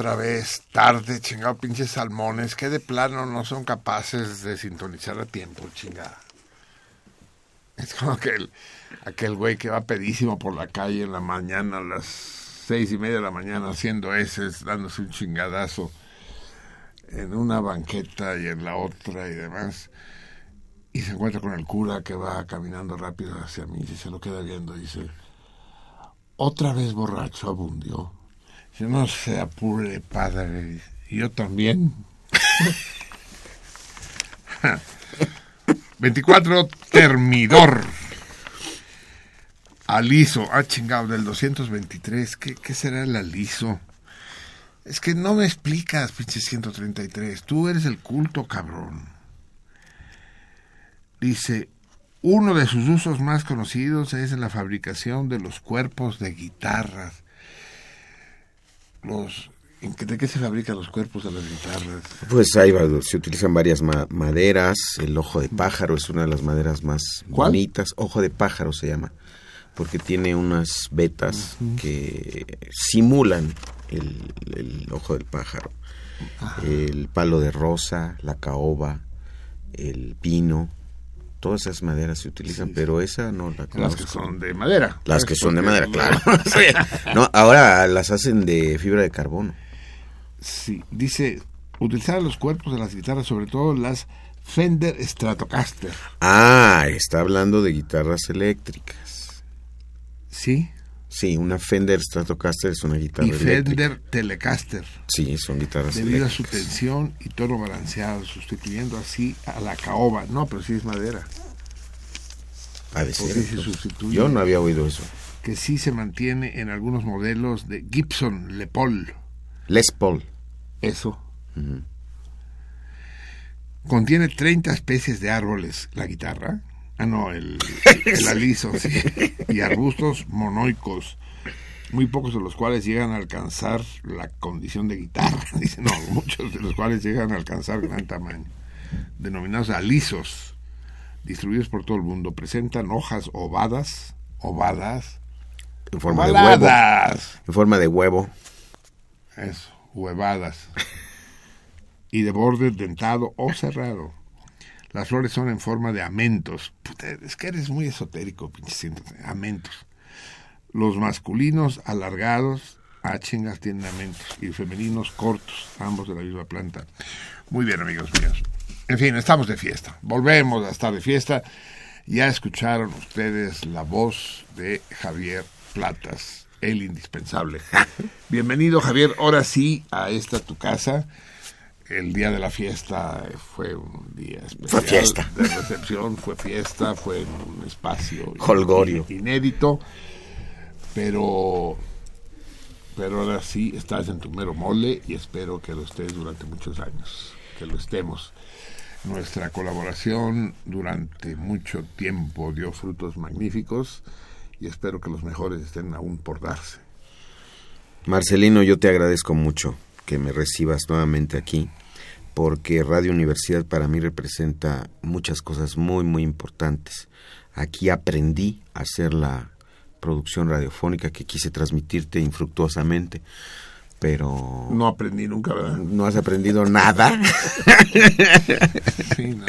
Otra vez, tarde, chingado, pinches salmones, que de plano no son capaces de sintonizar a tiempo, chingada. Es como aquel, aquel güey que va pedísimo por la calle en la mañana, a las seis y media de la mañana, haciendo eses, dándose un chingadazo en una banqueta y en la otra y demás. Y se encuentra con el cura que va caminando rápido hacia mí y se lo queda viendo dice, otra vez borracho abundió. Si no se apure, padre. Yo también. 24, Termidor. Aliso. Ah, chingado, del 223. ¿Qué, ¿Qué será el aliso? Es que no me explicas, pinche 133. Tú eres el culto, cabrón. Dice, uno de sus usos más conocidos es en la fabricación de los cuerpos de guitarras los ¿De qué se fabrican los cuerpos de las guitarras? Pues ahí va, se utilizan varias maderas. El ojo de pájaro es una de las maderas más bonitas. Ojo de pájaro se llama, porque tiene unas vetas que simulan el, ojo del pájaro. El palo de rosa, la caoba, el pino, todas esas maderas se utilizan, pero esa no la Las que son de madera. Las que son de madera, claro. no, ahora las hacen de fibra de carbono. Sí, dice, utilizar los cuerpos de las guitarras, sobre todo las Fender Stratocaster. Ah, está hablando de guitarras eléctricas. Sí. Sí, una Fender Stratocaster es una guitarra Y Fender Telecaster. Sí, son guitarras Debido eléctricas. a su tensión y tono balanceado, sustituyendo así a la caoba. No, pero sí es madera. Se entonces. sustituye. Yo no había oído eso. Que sí se mantiene en algunos modelos de Gibson Le Paul. Les Paul. Eso. Contiene 30 especies de árboles la guitarra. Ah, no, el, el aliso, sí. Y arbustos monoicos, muy pocos de los cuales llegan a alcanzar la condición de guitarra. Dice, no, muchos de los cuales llegan a alcanzar gran tamaño. Denominados alisos, distribuidos por todo el mundo. Presentan hojas ovadas, ovadas, En forma de huevo. En forma de huevo. Eso, huevadas. Y de borde dentado o cerrado. Las flores son en forma de amentos. Es que eres muy esotérico, pinche Amentos. Los masculinos alargados, ah, chingas, tienen amentos. Y femeninos cortos, ambos de la misma planta. Muy bien, amigos míos. En fin, estamos de fiesta. Volvemos a estar de fiesta. Ya escucharon ustedes la voz de Javier Platas, el indispensable. Bienvenido, Javier, ahora sí a esta tu casa. El día de la fiesta fue un día especial. Fue fiesta. De recepción, fue fiesta, fue un espacio Holgorio. inédito, pero pero ahora sí estás en tu mero mole y espero que lo estés durante muchos años, que lo estemos. Nuestra colaboración durante mucho tiempo dio frutos magníficos y espero que los mejores estén aún por darse. Marcelino, yo te agradezco mucho que me recibas nuevamente aquí, porque Radio Universidad para mí representa muchas cosas muy, muy importantes. Aquí aprendí a hacer la producción radiofónica que quise transmitirte infructuosamente pero... No aprendí nunca, ¿verdad? No has aprendido nada. sí, no.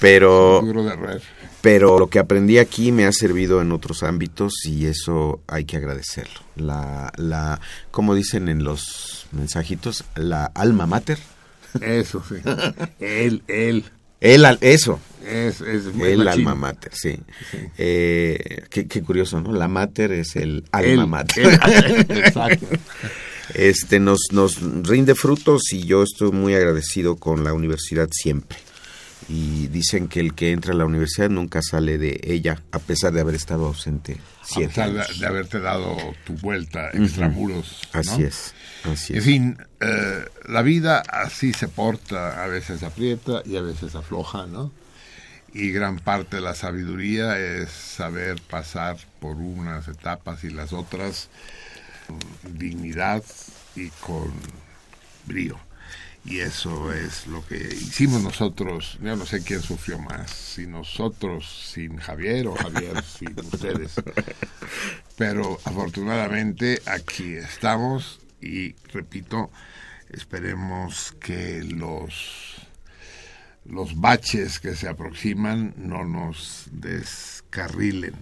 Pero... Pero lo que aprendí aquí me ha servido en otros ámbitos y eso hay que agradecerlo. La, la, como dicen en los mensajitos, la alma mater. Eso, sí. él, él. Él, eso. Es, es el alma mater, sí. Eh, qué, qué, curioso, ¿no? La mater es el alma mater. Exacto este nos, nos rinde frutos y yo estoy muy agradecido con la universidad siempre. Y dicen que el que entra a la universidad nunca sale de ella, a pesar de haber estado ausente siete A pesar de, haberte dado tu vuelta extramuros. Así es, así En fin, eh, la vida así se porta, a veces aprieta y a veces afloja, ¿no? Y gran parte de la sabiduría es saber pasar por unas etapas y las otras dignidad y con brío. Y eso es lo que hicimos nosotros. Yo no sé quién sufrió más, si nosotros sin Javier o Javier sin ustedes. Pero afortunadamente aquí estamos y repito, esperemos que los, los baches que se aproximan no nos descarrilen.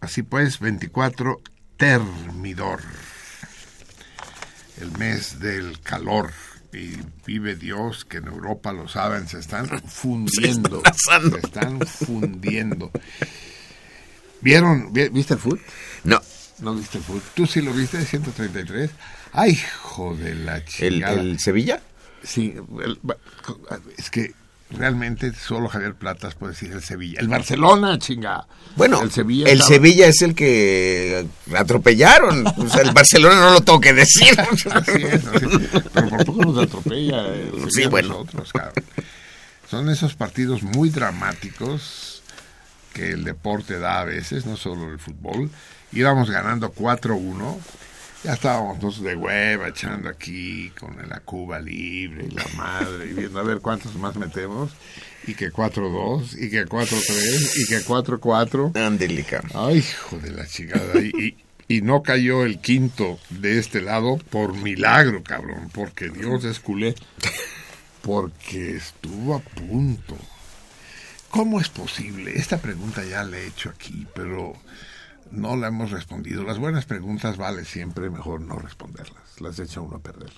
Así pues, 24 Termidor, el mes del calor. Y vive Dios que en Europa lo saben, se están fundiendo. Se, están fundiendo. ¿Vieron? ¿Viste el foot? No. ¿No viste el foot? ¿Tú sí lo viste? 133. ¡Ay, hijo de la chingada! ¿El, el Sevilla? Sí, es que realmente solo Javier Platas puede decir el Sevilla. El Barcelona, chinga. Bueno, el Sevilla, el Sevilla es el que atropellaron. o sea, el Barcelona no lo tengo que decir. así es, pero por poco nos atropella. sí, bueno. Nosotros, Son esos partidos muy dramáticos que el deporte da a veces, no solo el fútbol. Íbamos ganando 4-1 ya estábamos nosotros de hueva echando aquí con la Cuba libre y la madre y viendo a ver cuántos más metemos y que 4-2 y que 4-3 y que 4-4. Andelica. Ay, hijo de la chingada. Y, y, no cayó el quinto de este lado por milagro, cabrón, porque Dios es culé. Porque estuvo a punto. ¿Cómo es posible? Esta pregunta ya la he hecho aquí, pero no la hemos respondido. Las buenas preguntas vale siempre mejor no responderlas, las echa uno a perder.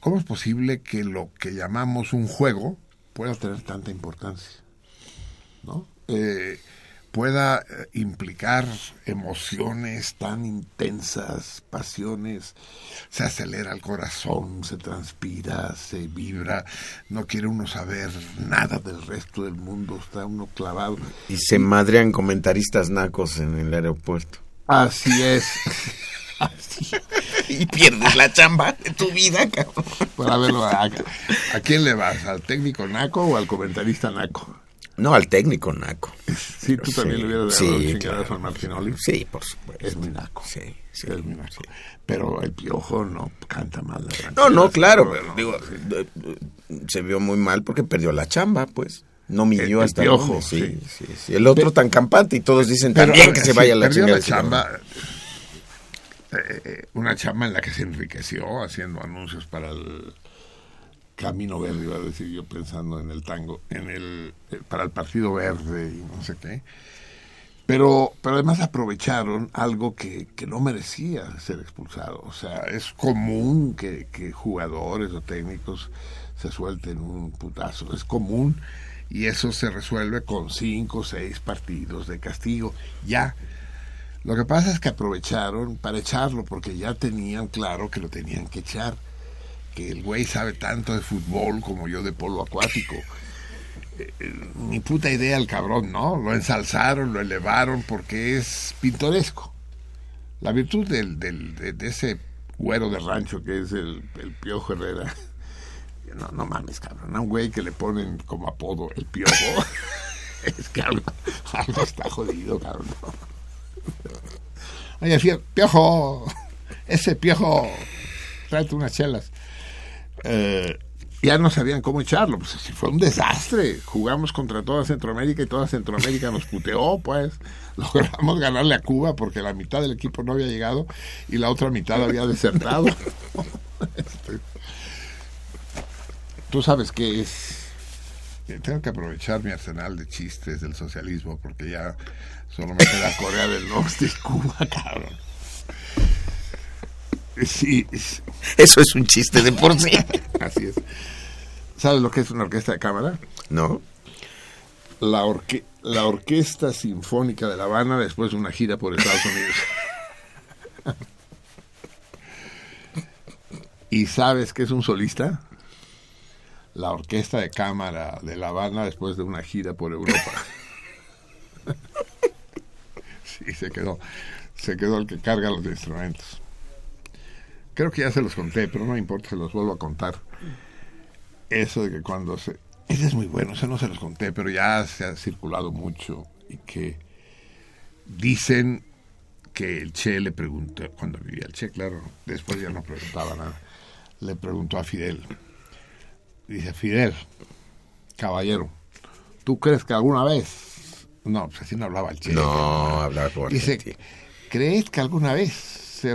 ¿Cómo es posible que lo que llamamos un juego pueda tener tanta importancia? ¿No? Eh, pueda eh, implicar emociones tan intensas, pasiones, se acelera el corazón, se transpira, se vibra, no quiere uno saber nada del resto del mundo, está uno clavado. Y se madrean comentaristas nacos en el aeropuerto. Así es. y pierdes la chamba de tu vida, cabrón. Para verlo, ¿a, ¿a quién le vas? ¿Al técnico naco o al comentarista naco? No, al técnico naco. Sí, tú también le hubieras dado sí, claro. al Martinoli. Sí, por supuesto. Es muy naco. Sí, sí es muy naco. Pero el piojo no canta mal. No, no, claro. Pero, digo, se vio muy mal porque perdió la chamba, pues. No midió hasta el piojo, sí, sí, sí, El otro tan campante y todos dicen también que se vaya la chingada. La chamba, eh, eh, una chamba en la que se enriqueció haciendo anuncios para el Camino Verde, iba a decir yo pensando en el tango, en el, eh, para el Partido Verde y no sé qué. Pero, pero además aprovecharon algo que, que no merecía ser expulsado. O sea, es común que, que jugadores o técnicos se suelten un putazo. Es común y eso se resuelve con cinco o seis partidos de castigo. Ya. Lo que pasa es que aprovecharon para echarlo porque ya tenían claro que lo tenían que echar que el güey sabe tanto de fútbol como yo de polo acuático. Eh, ni puta idea el cabrón, ¿no? Lo ensalzaron, lo elevaron porque es pintoresco. La virtud del, del, de, ese güero de rancho que es el, el Piojo Herrera. No, no mames, cabrón. A un güey que le ponen como apodo el Piojo. es que algo, algo está jodido, cabrón. Oye, Piojo, ese Piojo, tráete unas chelas. Eh, ya no sabían cómo echarlo, pues fue un desastre. Jugamos contra toda Centroamérica y toda Centroamérica nos puteó, pues. Logramos ganarle a Cuba porque la mitad del equipo no había llegado y la otra mitad había desertado. Este, tú sabes que es... Tengo que aprovechar mi arsenal de chistes del socialismo porque ya solo me queda Corea del Norte y Cuba, cabrón. Sí. Eso es un chiste de por sí. Así es. ¿Sabes lo que es una orquesta de cámara? No. La, la Orquesta Sinfónica de La Habana después de una gira por Estados Unidos. ¿Y sabes qué es un solista? La Orquesta de Cámara de La Habana después de una gira por Europa. sí, se quedó. Se quedó el que carga los instrumentos. Creo que ya se los conté, pero no importa, se los vuelvo a contar. Eso de que cuando se... Ese es muy bueno, eso no se los conté, pero ya se ha circulado mucho y que dicen que el Che le preguntó, cuando vivía el Che, claro, después ya no preguntaba nada, le preguntó a Fidel, dice, Fidel, caballero, ¿tú crees que alguna vez, no, pues así no hablaba el Che, no, hablaba por dice, ¿crees que alguna vez se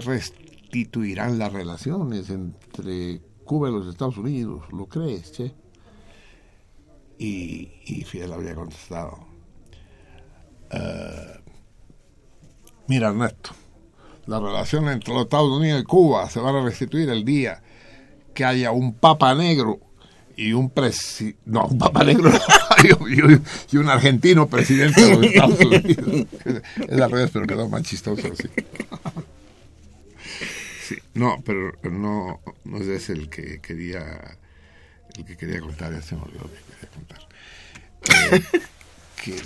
restituirán las relaciones entre Cuba y los Estados Unidos, ¿lo crees, che? Y, y Fidel había contestado, eh, mira Ernesto, la relación entre los Estados Unidos y Cuba se van a restituir el día que haya un papa negro y un presi no un papa negro y, un argentino presidente de los Estados Unidos es al revés pero quedó más chistoso así no, pero no, no es ese el que quería el que quería contar, ya se me olvidó que quería contar. Eh,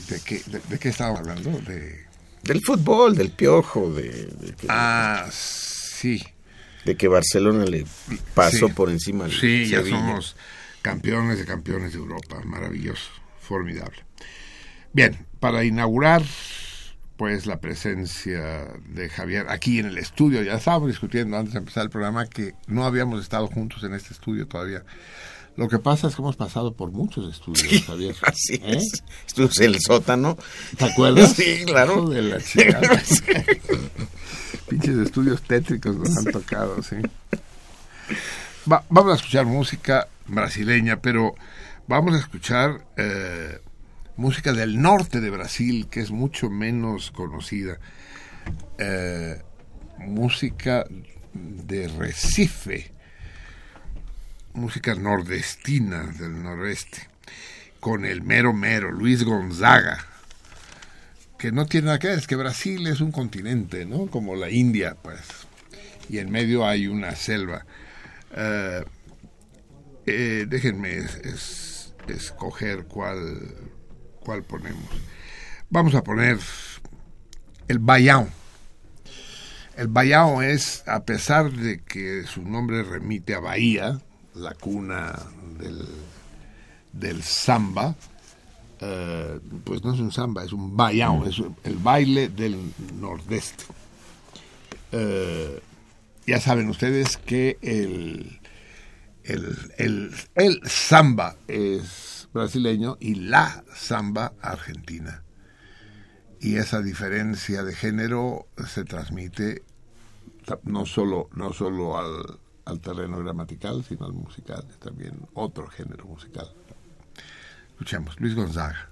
de, qué, de, qué estábamos hablando? De... Del fútbol, del piojo, de... ah, sí. De que Barcelona le pasó por encima. Sí, ya somos campeones de campeones de Europa. Maravilloso, formidable. Bien, para inaugurar pues la presencia de Javier aquí en el estudio. Ya estábamos discutiendo antes de empezar el programa que no habíamos estado juntos en este estudio todavía. Lo que pasa es que hemos pasado por muchos estudios, Javier. Así ¿Eh? es. Estudios en el sótano. ¿Te acuerdas? Sí, claro. De la Pinches estudios tétricos nos han tocado, sí. vamos a escuchar música brasileña, pero vamos a escuchar eh, música del norte de Brasil, que es mucho menos conocida, eh, música de Recife, música nordestina del noroeste, con el mero mero, Luis Gonzaga, que no tiene nada que ver, es que Brasil es un continente, ¿no? Como la India, pues, y en medio hay una selva. Eh, eh, déjenme escoger cuál cuál ponemos. Vamos a poner el Bayao. El Bayao es, a pesar de que su nombre remite a Bahía, la cuna del, del samba, eh, pues no es un samba, es un Bayao, es el baile del nordeste. Eh, ya saben ustedes que el, el, el, el samba es brasileño y la samba argentina. Y esa diferencia de género se transmite no solo, no solo al, al terreno gramatical, sino al musical, también otro género musical. Escuchemos, Luis Gonzaga.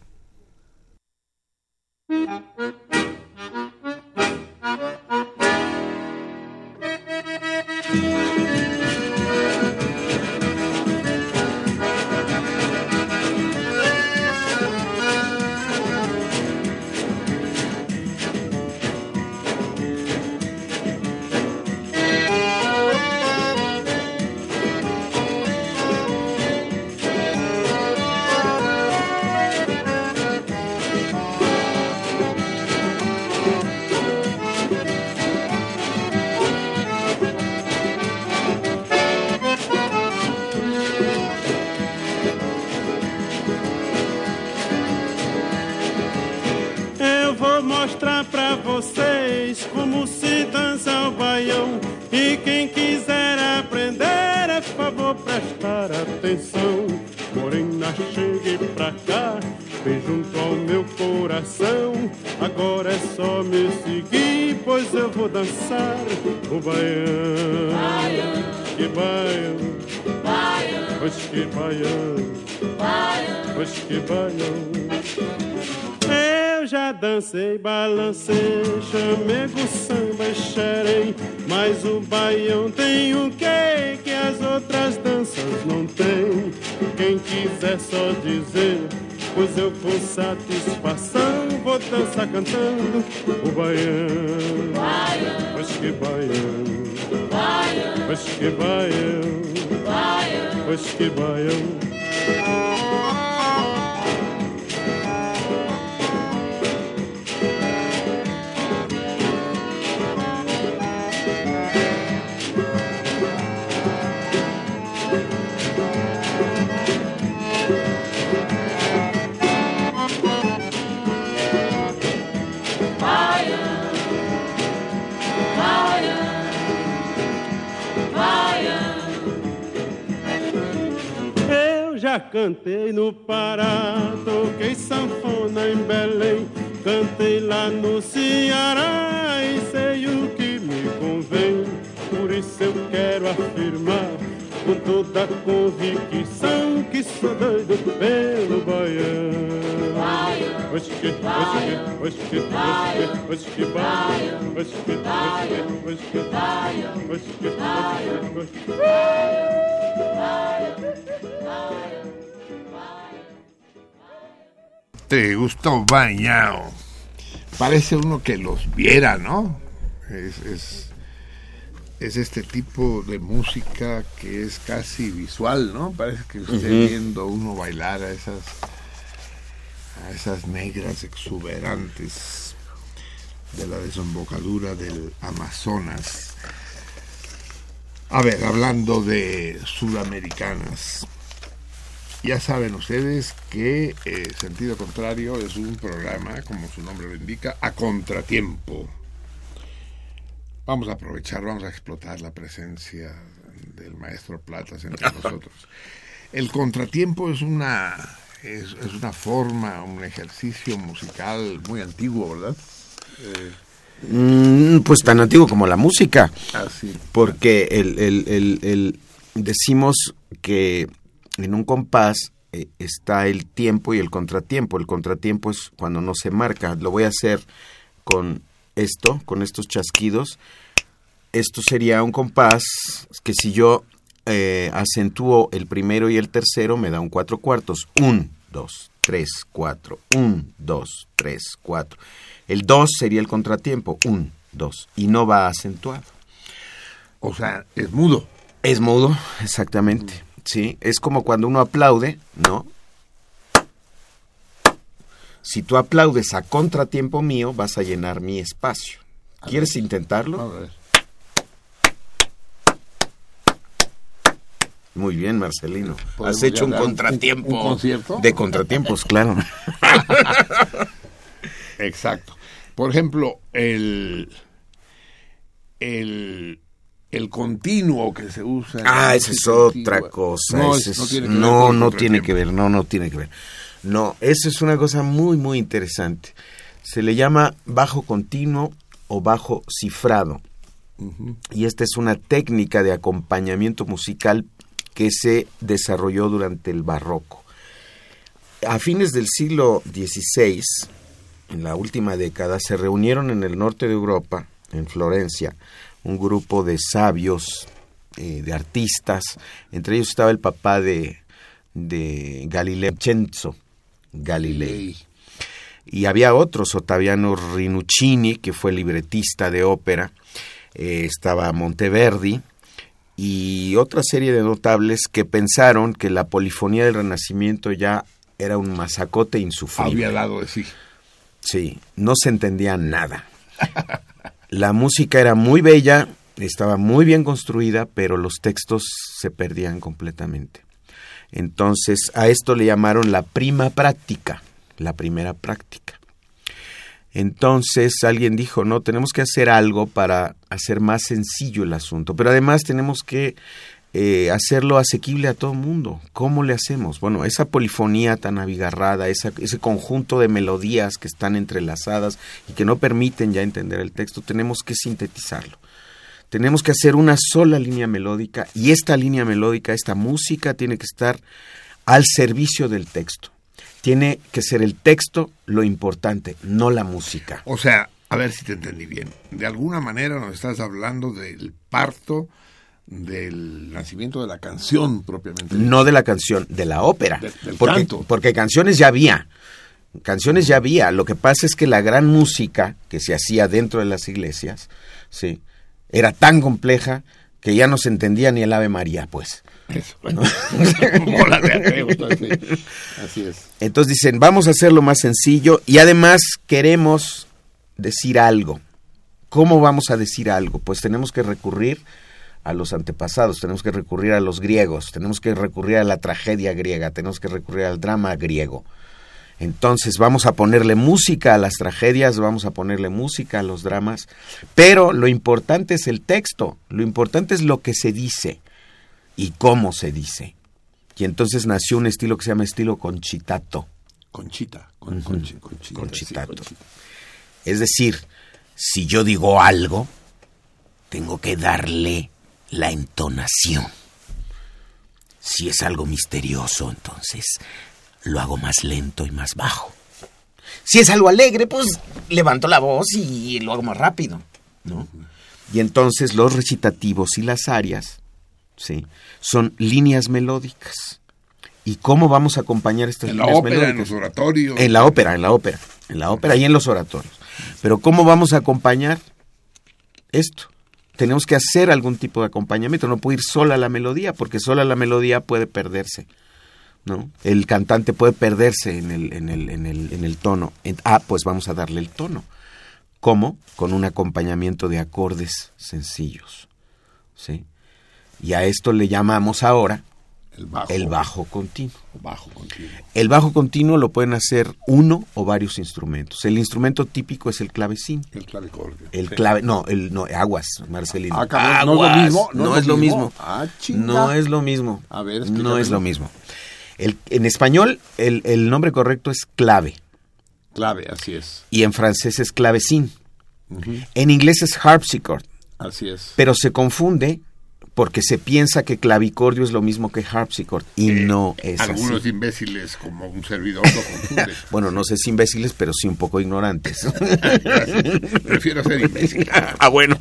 atenção. Morena, chegue pra cá, vem junto ao meu coração. Agora é só me seguir, pois eu vou dançar o baião. baião. Que baião, baião. Pois que baião, baião. Pois que baião. Eu já dancei, balancei, chamego, samba e xerei Mas o baião tem o que que as outras danças não têm Quem quiser só dizer, pois eu com satisfação Vou dançar cantando o baião, baião. Pois que baião, baião. Pois que baião, baião. Pois que baião Já cantei no Pará, toquei sanfona em Belém, cantei lá no Ceará e sei o que me convém. Por isso eu quero afirmar com toda convicção que sou doido pelo baiano. Pois que, pois que, pois que, pois que, baiano, pois que, pois que, pois te gustó bañado. Parece uno que los viera, ¿no? Es, es, este tipo de música que es casi visual, ¿no? Parece que esté viendo uno bailar a esas, a esas negras exuberantes de la desembocadura del Amazonas. A ver, hablando de sudamericanas, ya saben ustedes que eh, Sentido Contrario es un programa, como su nombre lo indica, a contratiempo. Vamos a aprovechar, vamos a explotar la presencia del maestro Platas entre nosotros. El contratiempo es una, es, una forma, un ejercicio musical muy antiguo, ¿verdad? Mm, pues tan antiguo como la música. Ah, Porque el, el, el, decimos que en un compás eh, está el tiempo y el contratiempo. El contratiempo es cuando no se marca. Lo voy a hacer con esto, con estos chasquidos. Esto sería un compás que si yo eh, acentúo el primero y el tercero me da un cuatro cuartos. Un, dos, tres, cuatro. Un, dos, tres, cuatro. El dos sería el contratiempo. Un, dos. Y no va acentuado. O sea, es mudo. Es mudo, exactamente. ¿Sí? Es como cuando uno aplaude, ¿no? Si tú aplaudes a contratiempo mío, vas a llenar mi espacio. ¿Quieres intentarlo? Muy bien, Marcelino. Has hecho un contratiempo de contratiempos, claro. Exacto. Por ejemplo, el el el continuo que se usa. Ah, esa es otra cosa. No, no, no, tiene, que ver, no, no tiene que ver. No, eso es una cosa muy, muy interesante. Se le llama bajo continuo o bajo cifrado. Y esta es una técnica de acompañamiento musical que se desarrolló durante el barroco. A fines del siglo XVI, en la última década, se reunieron en el norte de Europa, en Florencia, un grupo de sabios, eh, de artistas, entre ellos estaba el papá de, de Galileo Cenzo Galilei. Y había otros, Ottaviano Rinuccini, que fue libretista de ópera, eh, estaba Monteverdi, y otra serie de notables que pensaron que la polifonía del Renacimiento ya era un masacote insufrible. Había dado de sí. Sí, no se entendía nada. La música era muy bella, estaba muy bien construida, pero los textos se perdían completamente. Entonces a esto le llamaron la prima práctica, la primera práctica. Entonces alguien dijo, no, tenemos que hacer algo para hacer más sencillo el asunto, pero además tenemos que eh, hacerlo asequible a todo el mundo. ¿Cómo le hacemos? Bueno, esa polifonía tan abigarrada, esa, ese conjunto de melodías que están entrelazadas y que no permiten ya entender el texto, tenemos que sintetizarlo. Tenemos que hacer una sola línea melódica y esta línea melódica, esta música tiene que estar al servicio del texto. Tiene que ser el texto lo importante, no la música. O sea, a ver si te entendí bien. De alguna manera nos estás hablando del parto del nacimiento de la canción propiamente. No de la canción, de la ópera. del porque, canto. porque canciones ya había. Canciones ya había. Lo que pasa es que la gran música que se hacía dentro de las iglesias, sí, era tan compleja que ya no se entendía ni el Ave María, pues. Eso, bueno. Así es. Entonces dicen, vamos a hacerlo más sencillo y además queremos decir algo. ¿Cómo vamos a decir algo? Pues tenemos que recurrir a los antepasados, tenemos que recurrir a los griegos, tenemos que recurrir a la tragedia griega, tenemos que recurrir al drama griego. Entonces vamos a ponerle música a las tragedias, vamos a ponerle música a los dramas, pero lo importante es el texto, lo importante es lo que se dice y cómo se dice. Y entonces nació un estilo que se llama estilo conchitato. Conchita. Con, conchi- conchita, Conchitato. sí, conchita. Es decir, si yo digo algo, tengo que darle la entonación. Si es algo misterioso, entonces lo hago más lento y más bajo. Si es algo alegre, pues levanto la voz y lo hago más rápido, ¿no? Y entonces los recitativos y las arias, ¿sí? Son líneas melódicas. ¿Y cómo vamos a acompañar estas En la líneas ópera, en melódicas? los oratorios. En la ópera, en la ópera, en la ópera y en los oratorios. Pero ¿cómo vamos a acompañar esto? Tenemos que hacer algún tipo de acompañamiento, no puede ir sola la melodía, porque sola la melodía puede perderse. ¿no? El cantante puede perderse en el, en el, en el, en el tono. Ah, pues vamos a darle el tono. ¿Cómo? Con un acompañamiento de acordes sencillos. ¿sí? Y a esto le llamamos ahora el bajo. el bajo continuo. Bajo continuo. El bajo continuo lo pueden hacer uno o varios instrumentos. El instrumento típico es el clavecín. El clavicordio. El Sí. clave, no, el no, aguas, Marcelino. Ah, ¿no es lo mismo? No, es lo mismo. Ah, no es lo mismo. A ver, no es lo mismo. El- en español, el, el nombre correcto es clave Clave, así es. y en francés es clavecín. En inglés es harpsichord, Así es. pero se confunde porque se piensa que clavicordio es lo mismo que harpsichord y Eh, no es Algunos así. imbéciles como un servidor lo confunden. Bueno, no sé si imbéciles, pero sí un poco ignorantes. Prefiero ser imbécil. ah, bueno.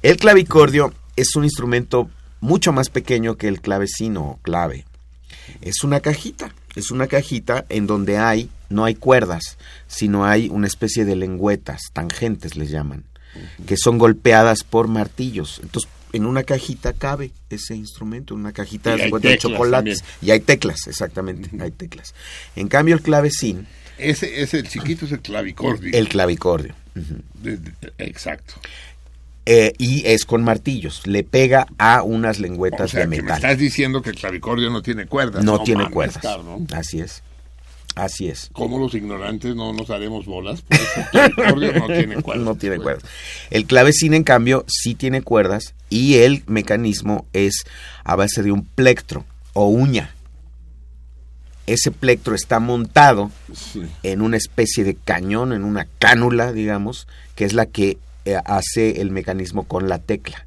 El clavicordio es un instrumento mucho más pequeño que el clavecino o clave. Es una cajita, es una cajita en donde hay, no hay cuerdas, sino hay una especie de lengüetas, tangentes les llaman, que son golpeadas por martillos. Entonces, en una cajita cabe ese instrumento, una cajita Y de hay 50 de teclas chocolates. también. Y hay teclas, exactamente, hay teclas. En cambio, el clavecín, Ese, ese chiquito es el clavicordio. el clavicordio. ujú. De- de- exacto. Eh, y es con martillos. Le pega a unas O lengüetas sea, de que me metal. estás diciendo que el clavicordio no tiene cuerdas. No, tiene mames, cuerdas. Así es. Así es. ¿Cómo los ignorantes no nos haremos bolas? Pues el clavicordio no tiene cuerdas. No tiene pues. cuerdas. El clavecín, en cambio, sí tiene cuerdas y el mecanismo es a base de un plectro o uña. Ese plectro está montado Sí. en una especie de cañón, en una cánula, digamos, que es la que eh, hace el mecanismo con la tecla.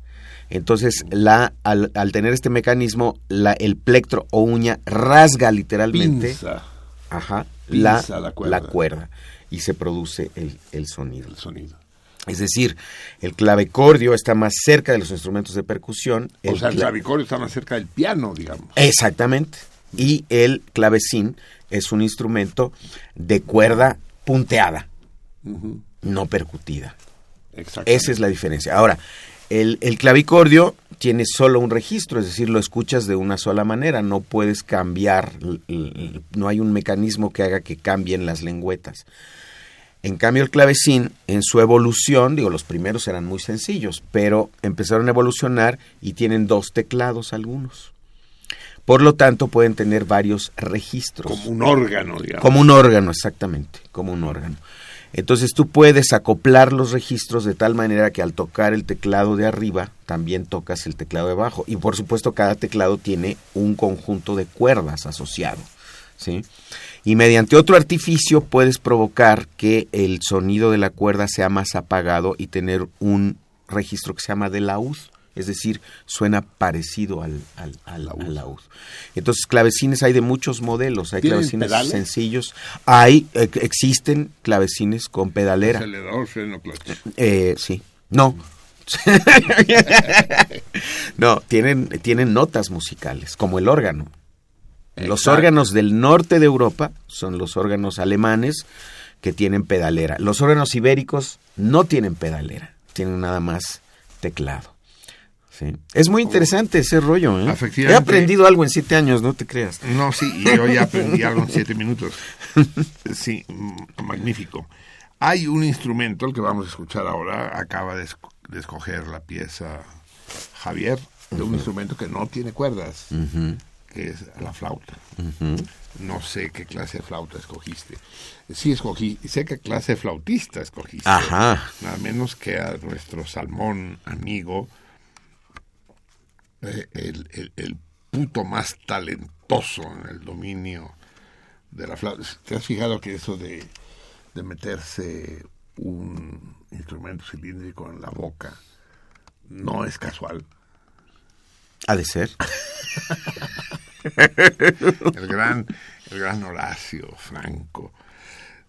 Entonces, la, al, al tener este mecanismo, la, el plectro o uña rasga literalmente Pinza ajá, la, la cuerda. la cuerda y se produce el, el sonido. el sonido. Es decir, el clavicordio está más cerca de los instrumentos de percusión. O sea, el cla- clavicordio está más cerca del piano, digamos. Exactamente. Y el clavecín es un instrumento de cuerda punteada, no percutida. Exacto. Esa es la diferencia. Ahora, el, el clavicordio tiene solo un registro, es decir, lo escuchas de una sola manera, no puedes cambiar, no hay un mecanismo que haga que cambien las lengüetas. En cambio, el clavecín, en su evolución, digo, los primeros eran muy sencillos, pero empezaron a evolucionar y tienen dos teclados algunos. Por lo tanto, pueden tener varios registros. Como un órgano, digamos. Como un órgano, exactamente, como un órgano. Entonces tú puedes acoplar los registros de tal manera que al tocar el teclado de arriba, también tocas el teclado de abajo. Y por supuesto cada teclado tiene un conjunto de cuerdas asociado. ¿sí? Y mediante otro artificio puedes provocar que el sonido de la cuerda sea más apagado y tener un registro que se llama de laúd es decir, suena parecido al, al, al, laúd. Entonces, clavecines hay de muchos modelos, hay clavecines sencillos, hay, eh, existen clavecines con pedalera. Eh, sí, no. no, tienen, tienen notas musicales, como el órgano. Los órganos del norte de Europa son los órganos alemanes que tienen pedalera. Los órganos ibéricos no tienen pedalera, tienen nada más teclado. Es muy interesante ese rollo. ¿eh? He aprendido algo en siete años, no te creas. No, sí, yo ya aprendí algo en siete minutos. Sí, magnífico. Hay un instrumento, el que vamos a escuchar ahora, acaba de, escoger la pieza Javier, de un instrumento que no tiene cuerdas, que es la flauta. No sé qué clase de flauta escogiste. Sí escogí, sé qué clase de flautista escogiste. Ajá. Nada menos que a nuestro salmón amigo, eh, el, el, puto más talentoso en el dominio de la flauta. ¿Te has fijado que eso de, de meterse un instrumento cilíndrico en la boca no es casual? Ha de ser. el gran, el gran Horacio Franco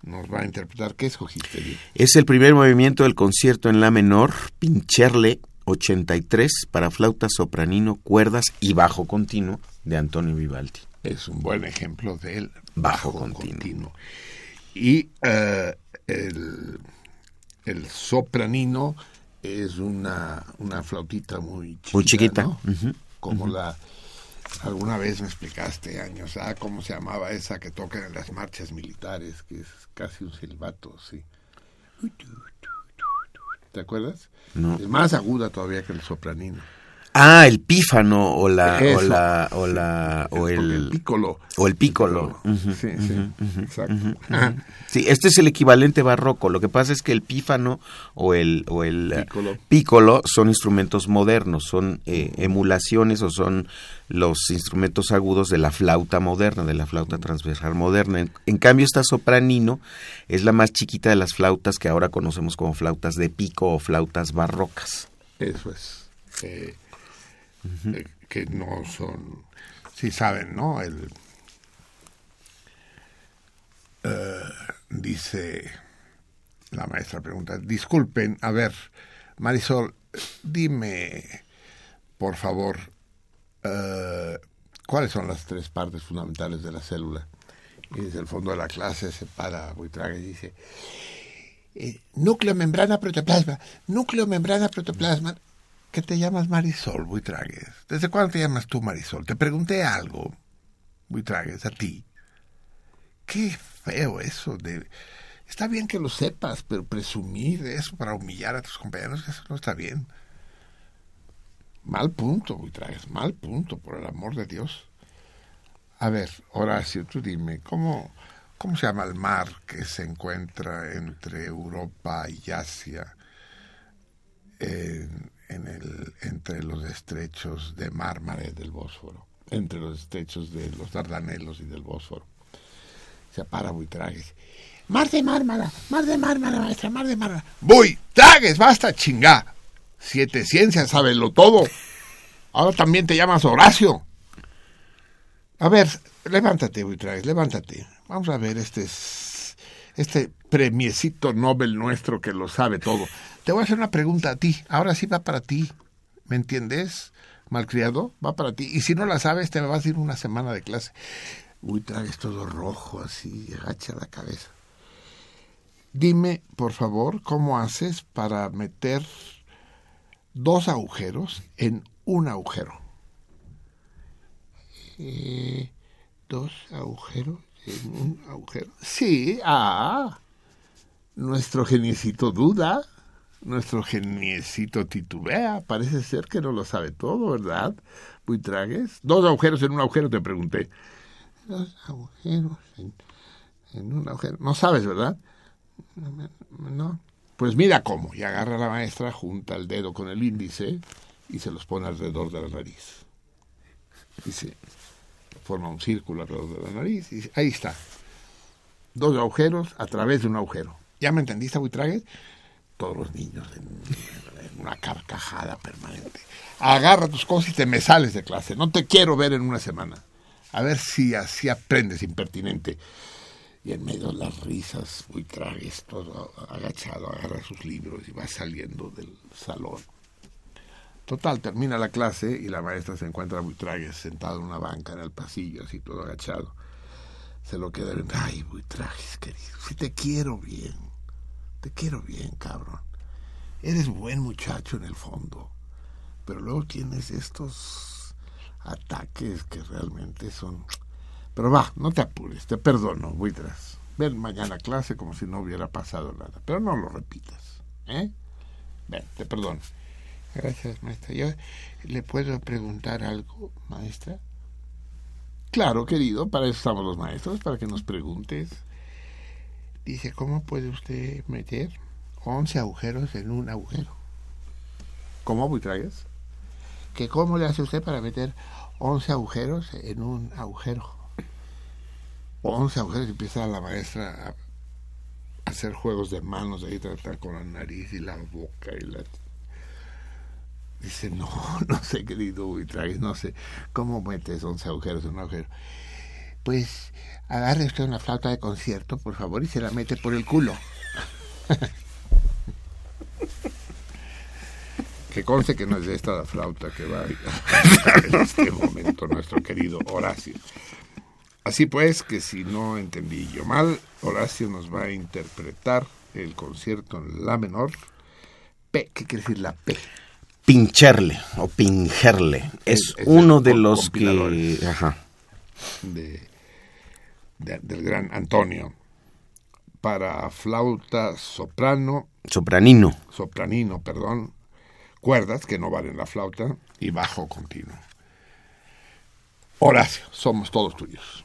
nos va a interpretar. ¿Qué escogiste? Es el primer movimiento del concierto en la menor, Pincherle, 83 para flauta sopranino, cuerdas y bajo continuo de Antonio Vivaldi. Es un buen ejemplo del bajo, continuo. Y eh, el, el, sopranino es una, una flautita muy chiquita. Muy chiquita. Como la... Alguna vez me explicaste años, ah, cómo se llamaba esa que tocan en las marchas militares, que es casi un silbato, sí. ¿Te acuerdas? Es más aguda todavía que el sopranino. Ah, el pífano o la o la o la o el, pícolo o el pícolo. sí, sí, exacto. Sí, este es el equivalente barroco. Lo que pasa es que el pífano o el o el pícolo, son instrumentos modernos, son eh, emulaciones o son los instrumentos agudos de la flauta moderna, de la flauta transversal moderna. En, cambio, esta sopranino es la más chiquita de las flautas que ahora conocemos como flautas de pico o flautas barrocas. Eso es. Eh, eh, que no son, si saben, ¿no? El, eh, dice la maestra pregunta, disculpen, a ver, Marisol, dime, por favor, uh, ¿cuáles son las tres partes fundamentales de la célula? Y desde el fondo de la clase se para Buitraga y dice, núcleo, membrana, protoplasma, núcleo, membrana, protoplasma que te llamas Marisol Buitragues. ¿Desde cuándo te llamas tú Marisol? Te pregunté algo, Buitragues, a ti. Qué feo eso de... Está bien que lo sepas, pero presumir eso para humillar a tus compañeros, eso no está bien. Mal punto, Buitragues, mal punto, por el amor de Dios. A ver, Horacio, tú dime, ¿cómo, ¿cómo se llama el mar que se encuentra entre Europa y Asia? En, en el, entre los estrechos de Mármara del Bósforo, entre los estrechos de los Dardanelos y del Bósforo. Se para Buitragues. Mar de Mármara, Mar de Mármara, maestra, Mar de Mármara. Buitragues, basta chingar. Siete ciencias, lo todo. Ahora también te llamas Horacio. A ver, levántate, Buitragues, levántate. Vamos a ver este, este premiecito Nobel nuestro que lo sabe todo. Te voy a hacer una pregunta a ti. Ahora sí va para ti. ¿Me entiendes? Malcriado, va para ti. Y si no la sabes, te vas a ir una semana de clase. Uy, traes todo rojo así, agacha la cabeza. Dime, por favor, cómo haces para meter dos agujeros en un agujero. Eh, dos agujeros en un agujero. Sí, ah, nuestro geniecito duda. Nuestro geniecito titubea, parece ser que no lo sabe todo, ¿verdad? Buitragues. Dos agujeros en un agujero, te pregunté. Dos agujeros en, un agujero. No sabes, ¿verdad? No. Pues mira cómo. Y agarra a la maestra, junta el dedo con el índice y se los pone alrededor de la nariz. Dice, forma un círculo alrededor de la nariz y ahí está. Dos agujeros a través de un agujero. ¿Ya me entendiste, Buitragues? Todos los niños en, una carcajada permanente. Agarra tus cosas y te me sales de clase. No te quiero ver en una semana. A ver si así aprendes, impertinente. Y en medio de las risas, Buitragues, todo agachado, agarra sus libros y va saliendo del salón. Total, termina la clase y la maestra se encuentra a Buitragues sentado en una banca en el pasillo, así todo agachado. Se lo queda. Ay, Buitragues, querido, si te quiero bien. Te quiero bien, cabrón. Eres buen muchacho en el fondo. Pero luego tienes estos ataques que realmente son... Pero va, no te apures, te perdono, Buitras. Ven mañana clase como si no hubiera pasado nada. Pero no lo repitas. ¿Eh? Ven, te perdono. Gracias, maestra. ¿Yo le puedo preguntar algo, maestra? Claro, querido, para eso estamos los maestros, para que nos preguntes. Dice, ¿cómo puede usted meter 11 agujeros en un agujero? ¿Cómo, Buitragues? ¿Que cómo le hace usted para meter 11 agujeros en un agujero? 11 agujeros y empieza la maestra a hacer juegos de manos ahí, tratar con la nariz y la boca y la Dice, no, no sé, querido Buitragues, no sé. ¿Cómo metes 11 agujeros en un agujero? Pues agarre usted una flauta de concierto, por favor, y se la mete por el culo. que conste que no es de esta la flauta que va en este momento nuestro querido Horacio. Así pues, que si no entendí yo mal, Horacio nos va a interpretar el concierto en la menor. P, ¿qué quiere decir la P? pincharle o pingerle. Es, uno de los que... Ajá. De, del gran Antonio. Para flauta soprano. Sopranino. Sopranino, perdón. Cuerdas, que no valen la flauta. Y bajo continuo. Horacio, somos todos tuyos.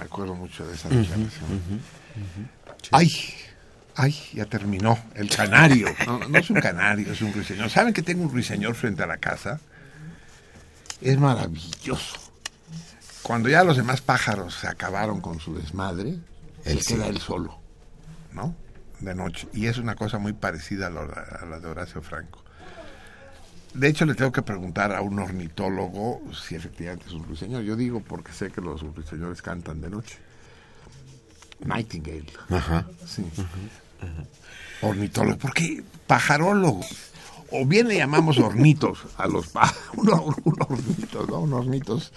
me acuerdo mucho de esa declaración. ¡Ay! ¡Ay! Ya terminó. El canario. No, no, es un canario, es un ruiseñor. ¿Saben que tengo un ruiseñor frente a la casa? Es maravilloso. Cuando ya los demás pájaros se acabaron con su desmadre, él queda él solo, ¿no? De noche. Y es una cosa muy parecida a la, a la de Horacio Franco. De hecho, le tengo que preguntar a un ornitólogo si efectivamente es un ruiseñor. Yo digo porque sé que los ruiseñores cantan de noche. Nightingale. Ajá. Sí. Ornitólogo. ¿Por qué pajarólogo? O bien le llamamos hornitos a los pájaros. Un, un hornitos, ¿no? Un hornitos.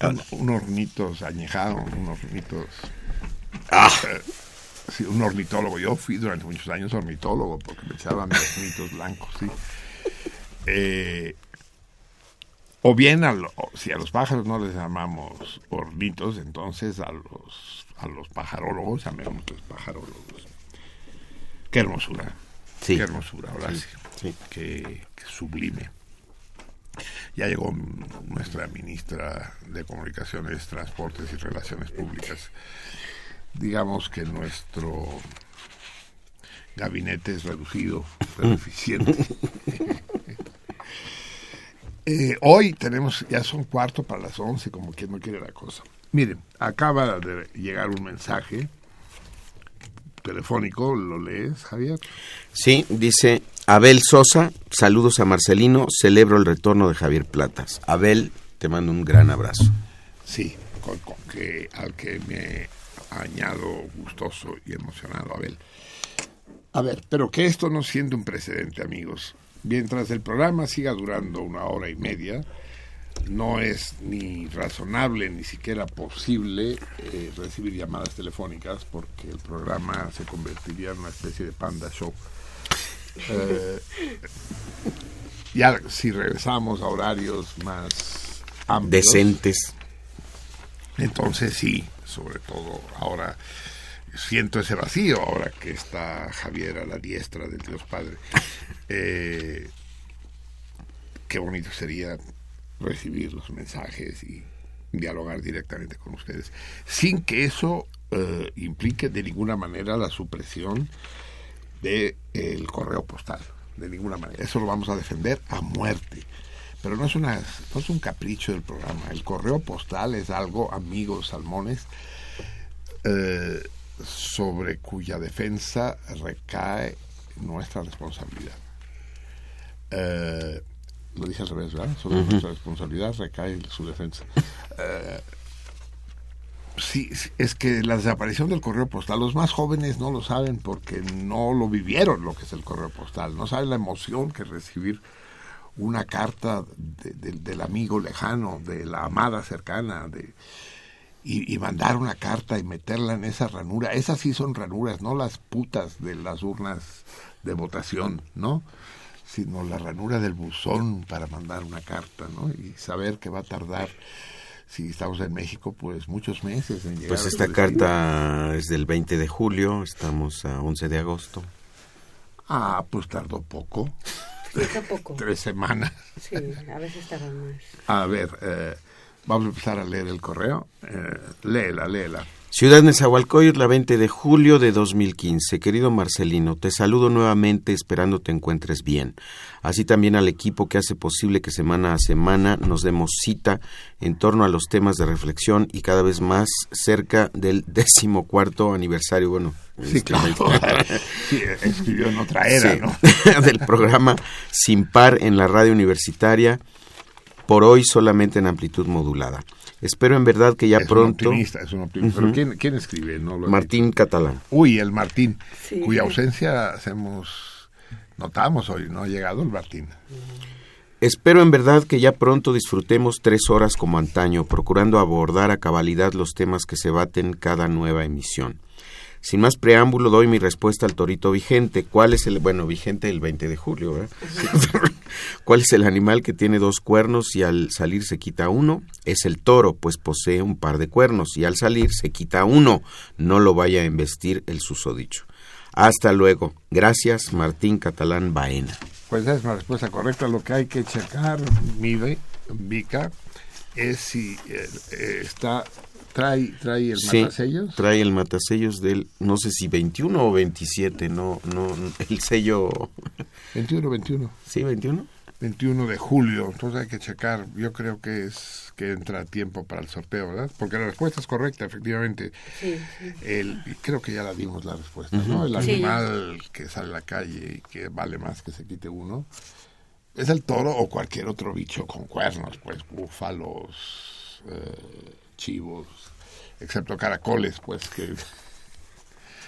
un, un hornitos añejado, un hornitos. Ah. Sí, un ornitólogo. Yo fui durante muchos años ornitólogo porque me echaban mis hornitos blancos, sí. Eh, o bien, a lo, si a los pájaros no les llamamos hornitos, entonces a los, a los pajarólogos llamémosles pajarólogos. Qué hermosura. Sí. Qué hermosura, sí. sí. Qué, qué sublime. Ya llegó nuestra ministra de Comunicaciones, Transportes y Relaciones Públicas digamos que nuestro gabinete es reducido, pero eficiente. eh, hoy tenemos, ya son cuarto para las once, como quien no quiere la cosa. Miren, acaba de llegar un mensaje telefónico, ¿lo lees, Javier? Sí, dice Abel Sosa, saludos a Marcelino, celebro el retorno de Javier Platas. Abel, te mando un gran abrazo. Sí, con, con que, al que me añado gustoso y emocionado, Abel. A ver, pero que esto no siente un precedente, amigos. Mientras el programa siga durando una hora y media, no es ni razonable ni siquiera posible eh, recibir llamadas telefónicas porque el programa se convertiría en una especie de panda show. Eh, ya si regresamos a horarios más amplios, decentes, entonces sí, sobre todo ahora siento ese vacío ahora que está Javier a la diestra del Dios Padre. Eh, qué bonito sería recibir los mensajes y dialogar directamente con ustedes, sin que eso eh, implique de ninguna manera la supresión del de correo postal, de ninguna manera. Eso lo vamos a defender a muerte. Pero no es, una, no es un capricho del programa. El correo postal es algo, amigos salmones, eh, sobre cuya defensa recae nuestra responsabilidad. Eh, lo dije al revés, ¿verdad? Sobre uh -huh. nuestra responsabilidad recae su defensa. Eh, sí, es que la desaparición del correo postal, los más jóvenes no lo saben porque no lo vivieron lo que es el correo postal, no saben la emoción que recibir una carta de, de, del amigo lejano, de la amada cercana, de, y, y, mandar una carta y meterla en esa ranura. Esas sí son ranuras, no las putas de las urnas de votación, ¿no? Sino la ranura del buzón para mandar una carta, ¿no? Y saber que va a tardar, si estamos en México, pues muchos meses en llegar. Pues esta carta es del 20 de julio, estamos a 11 de agosto. Ah, pues tardó poco. Poco. Tres semanas. Sí, a veces tarda más. A ver, eh, vamos a empezar a leer el correo. Eh, léela, léela. Ciudad Nezahualcóyotl, la 20 de julio de 2015. Querido Marcelino, te saludo nuevamente esperando te encuentres bien. Así también al equipo que hace posible que semana a semana nos demos cita en torno a los temas de reflexión y cada vez más cerca del decimocuarto aniversario, bueno, Sí, claro. Sí, escribió en otra era, Sí, ¿no? del programa Sin Par en la radio universitaria, por hoy solamente en amplitud modulada. Espero en verdad que ya es pronto... un optimista, es un optimista. ¿Pero quién, quién escribe? No lo he Martín Catalán. Uy, el Martín, Sí. cuya ausencia hacemos, notamos hoy, no ha llegado el Martín. Espero en verdad que ya pronto disfrutemos tres horas como antaño, procurando abordar a cabalidad los temas que se baten cada nueva emisión. Sin más preámbulo, doy mi respuesta al torito vigente. ¿Cuál es el, bueno, vigente el 20 de julio, ¿verdad? ¿Cuál es el animal que tiene dos cuernos y al salir se quita uno? Es el toro, pues posee un par de cuernos y al salir se quita uno. No lo vaya a embestir el susodicho. Hasta luego. Gracias, Martín Catalán Baena. Pues es una respuesta correcta. Lo que hay que checar, mide, Vica, es si eh, eh, está, trae, trae el Sí, matasellos. trae el matasellos del, no sé si 21 o 27, no, no, el sello, 21, 21. ¿sí, 21? 21 de julio, entonces hay que checar. Yo creo que es que entra a tiempo para el sorteo, ¿verdad? Porque la respuesta es correcta, efectivamente. Sí, sí. El, y creo que ya la dimos la respuesta, ¿no? El Sí. animal que sale a la calle y que vale más que se quite uno es el toro o cualquier otro bicho con cuernos, pues búfalos, eh, chivos, excepto caracoles, pues que